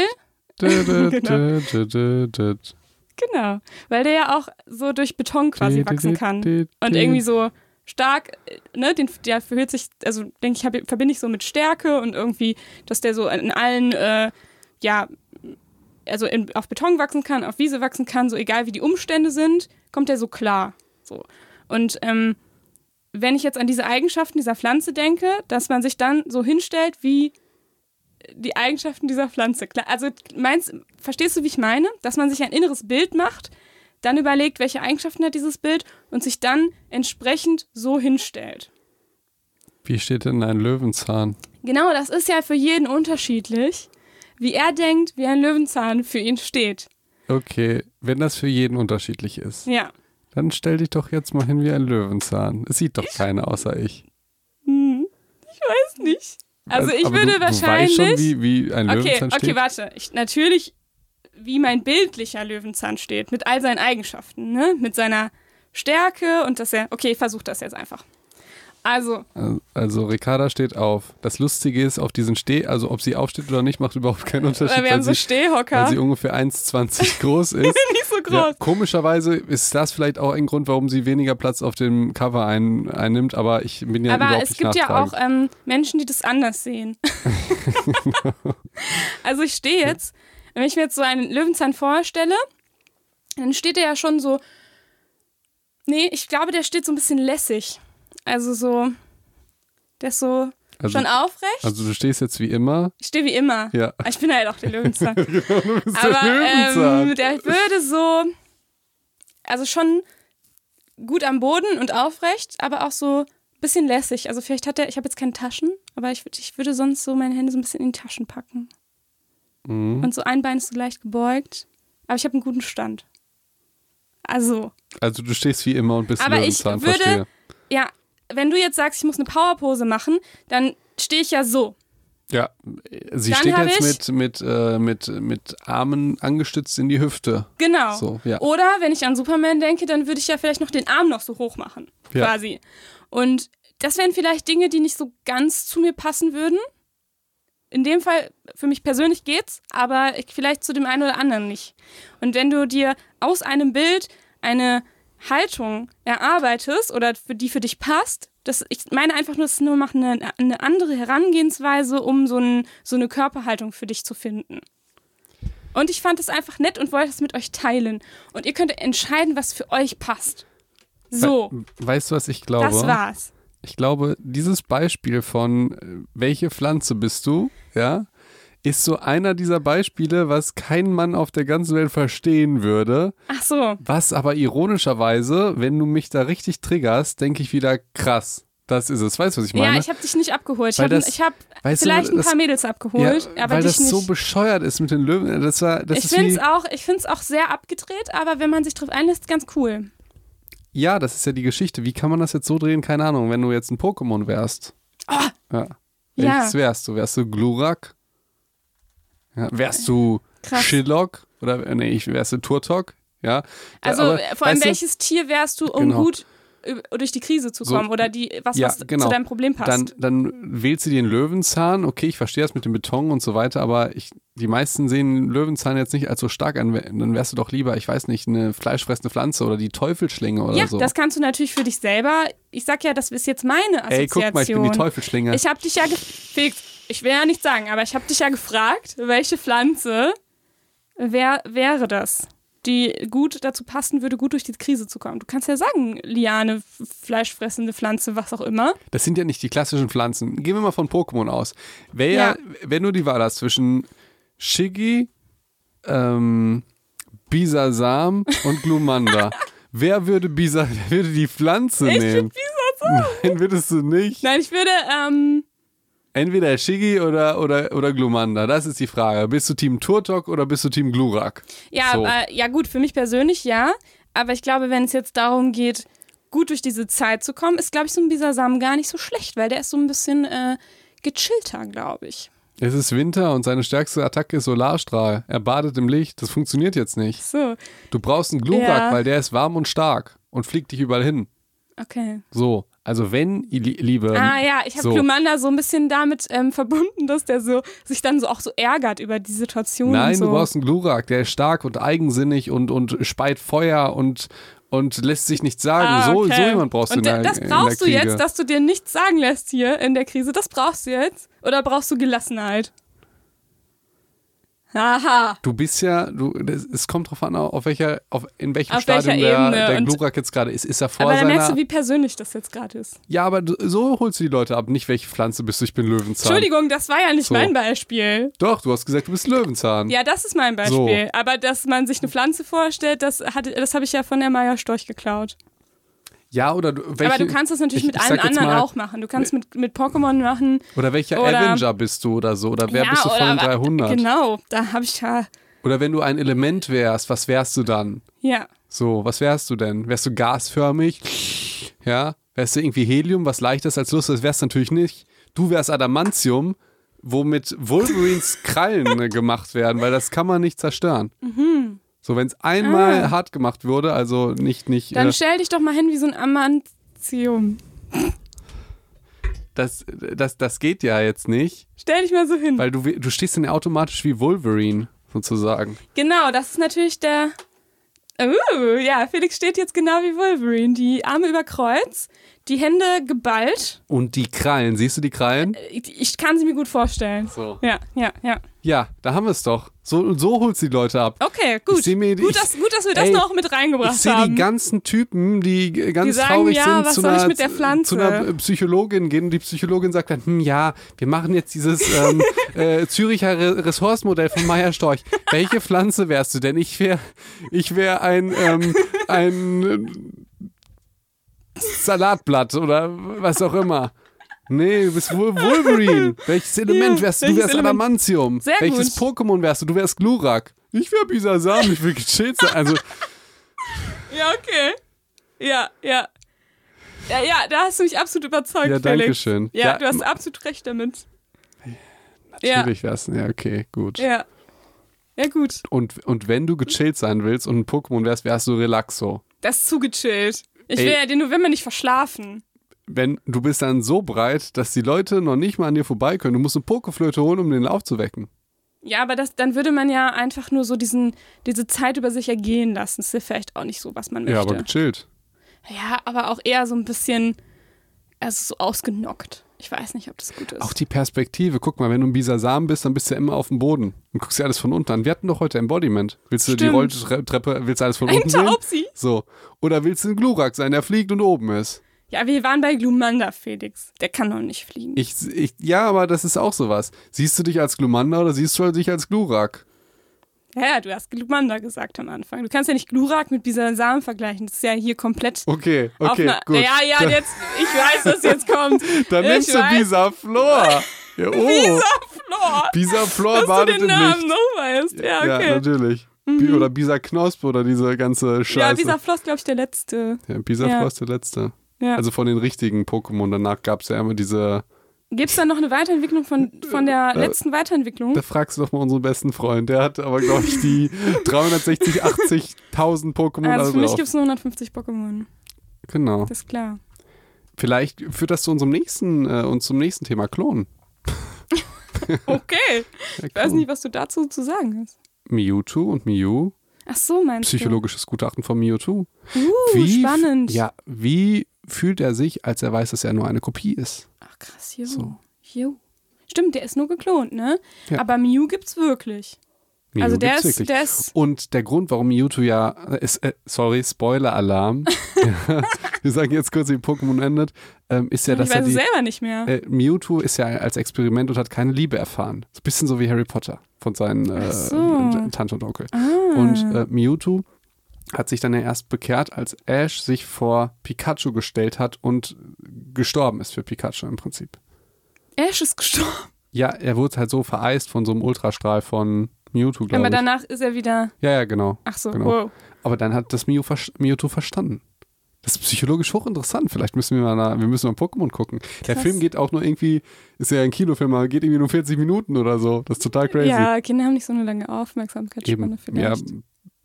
dit, dit, Genau. genau, weil der ja auch so durch Beton quasi wachsen kann. Und irgendwie so stark, äh, ne, den, der verhört sich, also denke ich, hab, verbinde ich so mit Stärke und irgendwie, dass der so in allen, äh, ja, also in, auf Beton wachsen kann, auf Wiese wachsen kann, so egal wie die Umstände sind, kommt der so klar. So. Und ähm, wenn ich jetzt an diese Eigenschaften dieser Pflanze denke, dass man sich dann so hinstellt wie die Eigenschaften dieser Pflanze. Also meinst, verstehst du, wie ich meine? Dass man sich ein inneres Bild macht, dann überlegt, welche Eigenschaften hat dieses Bild und sich dann entsprechend so hinstellt. Wie steht denn ein Löwenzahn? Genau, das ist ja für jeden unterschiedlich, wie er denkt, wie ein Löwenzahn für ihn steht. Okay, wenn das für jeden unterschiedlich ist, Ja. dann stell dich doch jetzt mal hin wie ein Löwenzahn. Es sieht doch keiner außer ich. Hm, ich weiß nicht. Also ich Aber würde du, wahrscheinlich. Du weißt schon, wie, wie ein okay, Löwenzahn okay, steht? warte. Ich, natürlich, wie mein bildlicher Löwenzahn steht, mit all seinen Eigenschaften, ne? Mit seiner Stärke und dass er. Okay, ich versuche das jetzt einfach. Also, Also Ricarda steht auf. Das Lustige ist, auf diesen Steh, also ob sie aufsteht oder nicht, macht überhaupt keinen Unterschied, weil wir haben so sie, Stehhocker. weil sie ungefähr 1,20 groß ist. nicht so Ja, groß. komischerweise ist das vielleicht auch ein Grund, warum sie weniger Platz auf dem Cover ein, einnimmt, aber ich bin ja Aber überhaupt es nicht gibt ja auch ähm, Menschen, die das anders sehen. also ich stehe jetzt, wenn ich mir jetzt so einen Löwenzahn vorstelle, dann steht er ja schon so. Nee, ich glaube, der steht so ein bisschen lässig. Also so. Der ist so also, schon aufrecht. also du stehst jetzt wie immer. ich stehe wie immer. Ja. Aber Ich bin halt auch der Löwenzahn. Genau, du bist Aber der Löwenzahn. ähm, der würde so. Also schon gut am Boden und aufrecht, aber auch so ein bisschen lässig. Also vielleicht hat er, ich habe jetzt keine Taschen, aber ich, ich würde sonst so meine Hände so ein bisschen in die Taschen packen. Mhm. Und so ein Bein ist so leicht gebeugt. Aber ich habe einen guten Stand. Also, Also du stehst wie immer und bist Aber ich Löwenzahn, würde- verstehe. ja, wenn du jetzt sagst, ich muss eine Powerpose machen, dann stehe ich ja so. Ja, sie Dann steht jetzt mit, mit, äh, mit, mit Armen angestützt in die Hüfte. Genau. So, ja. Oder wenn ich an Superman denke, dann würde ich ja vielleicht noch den Arm noch so hoch machen. Ja. Quasi. Und das wären vielleicht Dinge, die nicht so ganz zu mir passen würden. In dem Fall, für mich persönlich geht's, aber ich- vielleicht zu dem einen oder anderen nicht. Und wenn du dir aus einem Bild eine Haltung erarbeitest oder für die für dich passt, das, ich meine einfach nur, es ist nur mal eine, eine andere Herangehensweise, um so, ein, so eine Körperhaltung für dich zu finden. Und ich fand es einfach nett und wollte es mit euch teilen. Und ihr könnt entscheiden, was für euch passt. So, We weißt du, was ich glaube? das war's. Ich glaube, dieses Beispiel von äh, welche Pflanze bist du, ja, ist so einer dieser Beispiele, was kein Mann auf der ganzen Welt verstehen würde. Ach so. Was aber ironischerweise, wenn du mich da richtig triggerst, denke ich wieder krass. Das ist es. Weißt du, was ich meine? Ja, ich habe dich nicht abgeholt. Ich habe das- hab weißt du, vielleicht ein das- paar Mädels abgeholt, ja, aber weil dich das nicht. so bescheuert ist mit den Löwen. Das war, das ich finde es auch, ich find's auch sehr abgedreht, aber wenn man sich drauf einlässt, ganz cool. ja, das ist ja die Geschichte. Wie kann man das jetzt so drehen? Keine Ahnung. Wenn du jetzt ein Pokémon wärst. Ah! Ja. Ja. Welches wärst du? Wärst du Glurak? Ja, wärst du Krass. Shillock oder äh, nee, ich wärst du Turtok? Ja. Also Aber, äh, vor allem, weißt du, welches Tier wärst du, um Genau. gut üb- durch die Krise zu So. kommen oder die, was, Ja, was genau. zu deinem Problem passt? Dann, dann wählst du dir einen Löwenzahn. Okay, ich verstehe das mit dem Beton und so weiter, aber ich, die meisten sehen Löwenzahn jetzt nicht als so stark an. Dann wärst du doch lieber, ich weiß nicht, eine fleischfressende Pflanze oder die Teufelsschlinge oder ja, so. das kannst du natürlich für dich selber. Ich sag ja, das ist jetzt meine Assoziation. Ey, guck mal, ich bin die Teufelsschlinge. Ich habe dich ja gefegt. Ich will ja nicht sagen, aber ich habe dich ja gefragt, welche Pflanze wär, wäre das, die gut dazu passen würde, gut durch die Krise zu kommen. Du kannst ja sagen, Liane, fleischfressende Pflanze, was auch immer. Das sind ja nicht die klassischen Pflanzen. Gehen wir mal von Pokémon aus. Wer, Ja. Wenn du die Wahl hast zwischen Shiggy, ähm, Bisasam und Glumanda, wer würde, Bisa, wer würde die Pflanze Ich nehmen? Nein, würdest du nicht. Nein, ich würde, ähm, Entweder Shiggy oder, oder, oder Glumanda. Das ist die Frage. Bist du Team Turtok oder bist du Team Glurak? ja, So. äh, ja gut, für mich persönlich ja. Aber ich glaube, wenn es jetzt darum geht, gut durch diese Zeit zu kommen, ist, glaube ich, so ein Bisasam gar nicht so schlecht, weil der ist so ein bisschen äh, gechillter, glaube ich. Es ist Winter und seine stärkste Attacke ist Solarstrahl. Er badet im Licht. Das funktioniert jetzt nicht. So, Du brauchst einen Glurak, Ja. weil der ist warm und stark und fliegt dich überall hin. okay. So, also wenn, li- liebe. Ah ja, ich habe so. Glumanda so ein bisschen damit ähm, verbunden, dass der so sich dann so auch so ärgert über die Situation. Nein, so. du brauchst einen Glurak, der ist stark und eigensinnig und, und speit Feuer und, und lässt sich nichts sagen. Ah, so, okay. so jemand brauchst du Und in der, das in brauchst der du jetzt, dass du dir nichts sagen lässt hier in der Krise. Das brauchst du jetzt? Oder brauchst du Gelassenheit? Aha. Du bist ja, du, das, es kommt drauf an, auf welcher, auf, in welchem Auf Stadium welcher der, der Glurak jetzt gerade ist. Ist er vor Aber dann merkst seiner. du, wie persönlich das jetzt gerade ist. ja, aber du, so holst du die Leute ab, nicht welche Pflanze bist du, ich bin Löwenzahn. Entschuldigung, das war ja nicht So. mein Beispiel. Doch, du hast gesagt, du bist Löwenzahn. Ja, das ist mein Beispiel. Aber dass man sich eine Pflanze vorstellt, das, hat- das habe ich ja von der Maya Storch geklaut. Ja, oder du, welche, Aber du kannst das natürlich ich- mit ich allen anderen mal- auch machen. Du kannst mit, mit Pokémon machen. Oder welcher Oder- Avenger bist du oder so? Oder wer ja, bist du von oder, den 300? Genau, da habe ich ja. Oder wenn du ein Element wärst, was wärst du dann? Ja. So, was wärst du denn? Wärst du gasförmig? Ja? Wärst du irgendwie Helium, was leichter ist als Lust? Das wärst du natürlich nicht. Du wärst Adamantium, womit Wolverines Krallen gemacht werden, weil das kann man nicht zerstören. So, wenn es einmal Ah. hart gemacht wurde, also nicht, nicht, Dann äh, stell dich doch mal hin wie so ein Amantium. das, das, das geht ja jetzt nicht, Stell dich mal so hin. weil du, du stehst dann ja automatisch wie Wolverine, sozusagen. genau, das ist natürlich der. Uh, ja, Felix steht jetzt genau wie Wolverine. Die Arme über Kreuz, die Hände geballt. Und die Krallen, siehst du die Krallen? Ich, ich kann sie mir gut vorstellen. So. Ja, ja, ja. Ja, da haben wir es doch. So, so holst die Leute ab. Okay, gut. Ich mir- gut, ich- dass, gut, dass wir das ey, noch mit reingebracht Ich sehe haben. die ganzen Typen, die ganz Die sagen, traurig ja, sind, was zu, soll ich einer, mit der Pflanze? zu einer Psychologin gehen und die Psychologin sagt dann, hm, ja, wir machen jetzt dieses ähm, äh, Züricher Re Ressourcenmodell von Meier Storch. Welche Pflanze wärst du denn? Ich wäre ich wär ein, ähm, ein äh, Salatblatt oder was auch immer. Nee, du bist Wol- Wolverine. Welches Element wärst du? Du wärst Element? Adamantium. Sehr Welches gut. Pokémon wärst du? Du wärst Glurak. Ich wäre Bisasam, ich will gechillt sein. Also, Ja, okay. Ja, ja. Ja, ja, da hast du mich absolut überzeugt, Ja, Felix. danke schön. Ja, Ja, du hast absolut recht damit. Ja, natürlich wär's. Ja, okay, gut. ja. Ja, gut. Und, und wenn du gechillt sein willst und ein Pokémon wärst, wärst du Relaxo. Das ist zugechillt. Ich Ey. will ja den November nicht verschlafen. Wenn du bist dann so breit, dass die Leute noch nicht mal an dir vorbei können. Du musst eine Pokeflöte holen, um den aufzuwecken. Ja, aber das, dann würde man ja einfach nur so diesen, diese Zeit über sich ergehen lassen. Das ist ja vielleicht auch nicht so, was man möchte. Ja, aber gechillt. Ja, aber auch eher so ein bisschen, also so ausgenockt. Ich weiß nicht, ob das gut ist. Auch die Perspektive. Guck mal, wenn du ein Bisasam bist, dann bist du ja immer auf dem Boden und guckst dir alles von unten an. Wir hatten doch heute Embodiment. Willst du die Stimmt. Rolltreppe, willst du alles von Ein unten sehen? Taubsi. So. Oder willst du ein Glurak sein, der fliegt und oben ist? Ja, wir waren bei Glumanda, Felix. Der kann doch nicht fliegen. Ich, ich, ja, aber das ist auch sowas. Siehst du dich als Glumanda oder siehst du dich als Glurak? Ja, ja, du hast Glumanda gesagt am Anfang. Du kannst ja nicht Glurak mit Bisasam vergleichen. Das ist ja hier komplett Okay, okay, einer. gut. Ja, ja, jetzt, ich weiß, was jetzt kommt. Dann ich nimmst du weiß. Bisaflor. Ja, oh, Flor. Bisaflor Dass du badet den im Namen Licht. noch weißt. Ja, Ja, okay. natürlich. Bi- Oder Bisa Knosp oder diese ganze Ja, Scheiße. dieser Floss, glaube ich, der letzte. Ja, Bisaflor Ja. ist der letzte. Ja. Also von den richtigen Pokémon. Danach gab es ja immer diese Gibt es da noch eine Weiterentwicklung von, von der Äh, letzten Weiterentwicklung? Da fragst du doch mal unseren besten Freund. Der hat aber, glaube ich, die 360, 80.000 Pokémon. Also für mich gibt es nur 150 Pokémon. Genau. Das ist klar. Vielleicht führt das zu unserem nächsten, äh, und zum nächsten Thema Klon. Okay. Ja, Ich weiß nicht, was du dazu zu sagen hast. Mewtwo und Mew. Ach so, meinst Psychologisches Gutachten von Mewtwo. du? Uh, spannend. Ja, wie fühlt er sich, als er weiß, dass er nur eine Kopie ist? Ach krass, jo. So. jo. Stimmt, der ist nur geklont, ne? Ja. Aber Mew gibt's wirklich. Mew also der ist, wirklich. der ist. Und der Grund, warum Mewtwo ja, ist, äh, sorry, Spoiler-Alarm. wir sagen jetzt kurz, wie Pokémon endet, ähm, ist ja, ich dass er weiß es die, selber nicht mehr. äh, Mewtwo ist ja als Experiment und hat keine Liebe erfahren. So ein bisschen so wie Harry Potter von seinen äh, so. Tante und Onkel. ah. Und äh, Mewtwo hat sich dann ja erst bekehrt, als Ash sich vor Pikachu gestellt hat und gestorben ist für Pikachu im Prinzip. Ash ist gestorben. Ja, er wurde halt so vereist von so einem Ultrastrahl von Mewtwo, glaube Aber ich. danach ist er wieder. Ja, ja, genau. Ach so, Genau. wow. Aber dann hat das Mew ver Mewtwo verstanden. Das ist psychologisch hochinteressant. Vielleicht müssen wir mal, nach, wir müssen mal Pokémon gucken. Der Krass. Film geht auch nur irgendwie, ist ja ein Kinofilm, aber geht irgendwie nur 40 Minuten oder so. Das ist total crazy. Ja, Kinder haben nicht so eine lange Aufmerksamkeitsspanne Eben. Ja, vielleicht.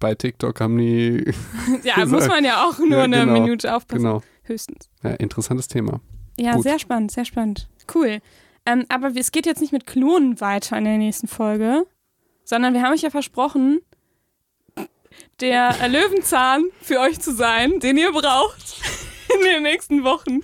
Bei TikTok haben die, Ja, muss man ja auch nur Ja, eine genau. Minute aufpassen. genau. Höchstens. Ja, interessantes Thema. Ja, Gut. sehr spannend, sehr spannend. Cool. Ähm, aber es geht jetzt nicht mit Klonen weiter in der nächsten Folge, sondern wir haben euch ja versprochen, der Löwenzahn für euch zu sein, den ihr braucht in den nächsten Wochen.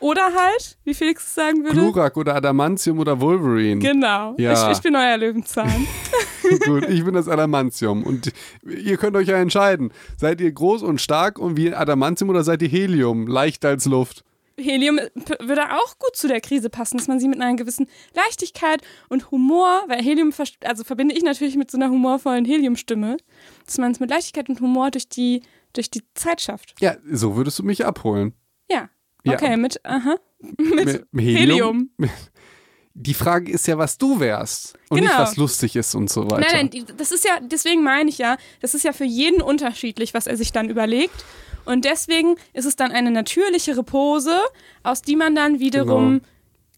Oder halt, wie Felix sagen würde. Glurak oder Adamantium oder Wolverine. Genau. Ja. Ich, ich bin euer Löwenzahn. Gut, ich bin das Adamantium. Und ihr könnt euch ja entscheiden. Seid ihr groß und stark und wie Adamantium oder seid ihr Helium, leicht als Luft? Helium p- würde auch gut zu der Krise passen, dass man sie mit einer gewissen Leichtigkeit und Humor, weil Helium also verbinde ich natürlich mit so einer humorvollen Heliumstimme, dass man es mit Leichtigkeit und Humor durch die, durch die Zeit schafft. Ja, so würdest du mich abholen. Ja. Ja. Okay, mit, aha, mit Mi- Helium. Die Frage ist ja, was du wärst und nicht, Genau. was lustig ist und so weiter. Nein, nein, das ist ja, deswegen meine ich ja, das ist ja für jeden unterschiedlich, was er sich dann überlegt. Und deswegen ist es dann eine natürlichere Pose, aus die man dann wiederum Genau.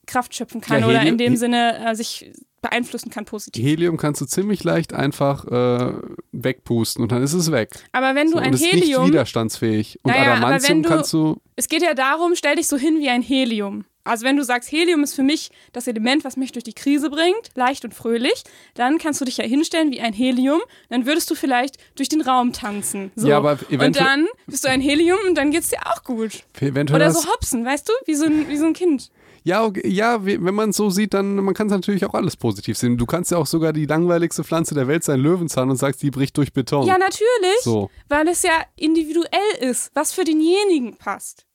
Kraft schöpfen kann Ja, oder Helium- in dem Sinne äh, sich beeinflussen kann positiv. Helium kannst du ziemlich leicht einfach äh, wegpusten und dann ist es weg. Aber wenn du So, ein und ist nicht Helium, widerstandsfähig. Und Naja, aber Adamantium wenn du- kannst du. es geht ja darum, stell dich so hin wie ein Helium. Also wenn du sagst, Helium ist für mich das Element, was mich durch die Krise bringt, leicht und fröhlich, dann kannst du dich ja hinstellen wie ein Helium, dann würdest du vielleicht durch den Raum tanzen. So. Ja, aber und dann bist du ein Helium und dann geht's dir auch gut. Eventuell Oder so hopsen, weißt du? Wie so ein, wie so ein Kind. Ja, okay, ja, wenn man es so sieht, dann man kann es natürlich auch alles positiv sehen. Du kannst ja auch sogar die langweiligste Pflanze der Welt sein, Löwenzahn, und sagst, die bricht durch Beton. Ja, natürlich. So. Weil es ja individuell ist, was für denjenigen passt.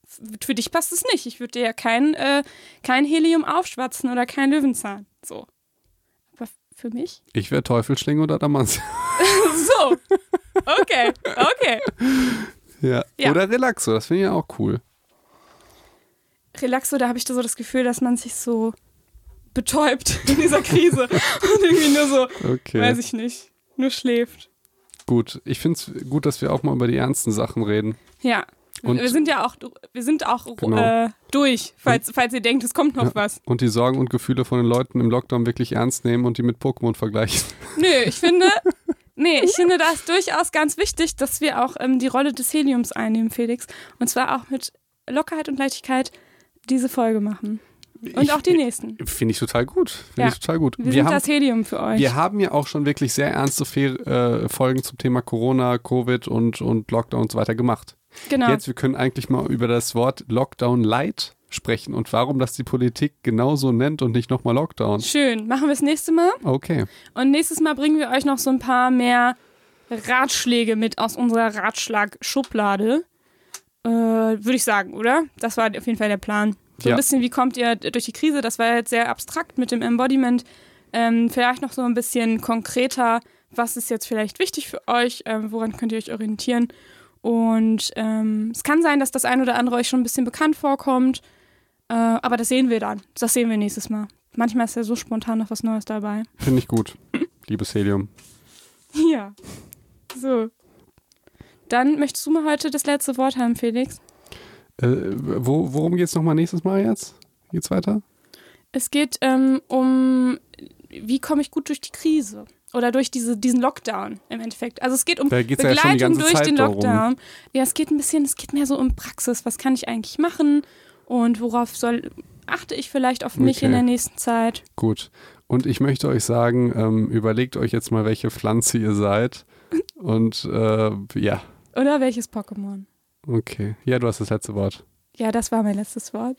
Für dich passt es nicht. Ich würde dir ja kein, äh, kein Helium aufschwatzen oder kein Löwenzahn. So. Aber für mich? Ich wäre Teufelschlinge oder Adamantium. So. Okay, okay. Ja. Ja. Oder Relaxo, das finde ich ja auch cool. Relaxo, da habe ich da so das Gefühl, dass man sich so betäubt in dieser Krise und irgendwie nur so, Okay. weiß ich nicht, nur schläft. Gut. Ich finde es gut, dass wir auch mal über die ernsten Sachen reden. Ja. Und- wir sind ja auch, wir sind auch Genau. äh, durch, falls, falls ihr denkt, es kommt noch Ja. was. Und die Sorgen und Gefühle von den Leuten im Lockdown wirklich ernst nehmen und die mit Pokémon vergleichen. Nö, ich finde, nee, ich finde, da ist durchaus ganz wichtig, dass wir auch ähm, die Rolle des Heliums einnehmen, Felix. Und zwar auch mit Lockerheit und Leichtigkeit diese Folge machen. Und Ich- auch die nächsten. Finde ich total gut. Finde Ja. ich total gut. Wir, Wir sind haben, das Helium für euch. wir haben ja auch schon wirklich sehr ernste Fe äh, Folgen zum Thema Corona, Covid und, und Lockdown und so weiter gemacht. genau. Jetzt, wir können eigentlich mal über das Wort Lockdown Light sprechen und warum das die Politik genauso nennt und nicht nochmal Lockdown. Schön. Machen wir das nächste Mal. Okay. Und nächstes Mal bringen wir euch noch so ein paar mehr Ratschläge mit aus unserer Ratschlag-Schublade. Äh, Würde ich sagen, oder? Das war auf jeden Fall der Plan. So Ja. ein bisschen, wie kommt ihr durch die Krise? Das war jetzt sehr abstrakt mit dem Embodiment. Ähm, vielleicht noch so ein bisschen konkreter, was ist jetzt vielleicht wichtig für euch? Ähm, woran könnt ihr euch orientieren? Und ähm, es kann sein, dass das ein oder andere euch schon ein bisschen bekannt vorkommt. Äh, aber das sehen wir dann. Das sehen wir nächstes Mal. Manchmal ist ja so spontan noch was Neues dabei. Finde ich gut. Liebes Helium. Ja. So. Dann möchtest du mal heute das letzte Wort haben, Felix. Äh, wo, worum geht es nochmal nächstes Mal jetzt? Geht's weiter? Es geht ähm, um, wie komme ich gut durch die Krise oder durch diese, diesen Lockdown im Endeffekt. Also es geht um ja Begleitung ganze durch Zeit den. Lockdown. Ja, es geht ein bisschen, es geht mehr so um Praxis. Was kann ich eigentlich machen und worauf soll, achte ich vielleicht auf mich Okay. in der nächsten Zeit? Gut. Und ich möchte euch sagen, ähm, überlegt euch jetzt mal, welche Pflanze ihr seid. Und äh, ja, Oder welches Pokémon? okay. Ja, du hast das letzte Wort. Ja, das war mein letztes Wort.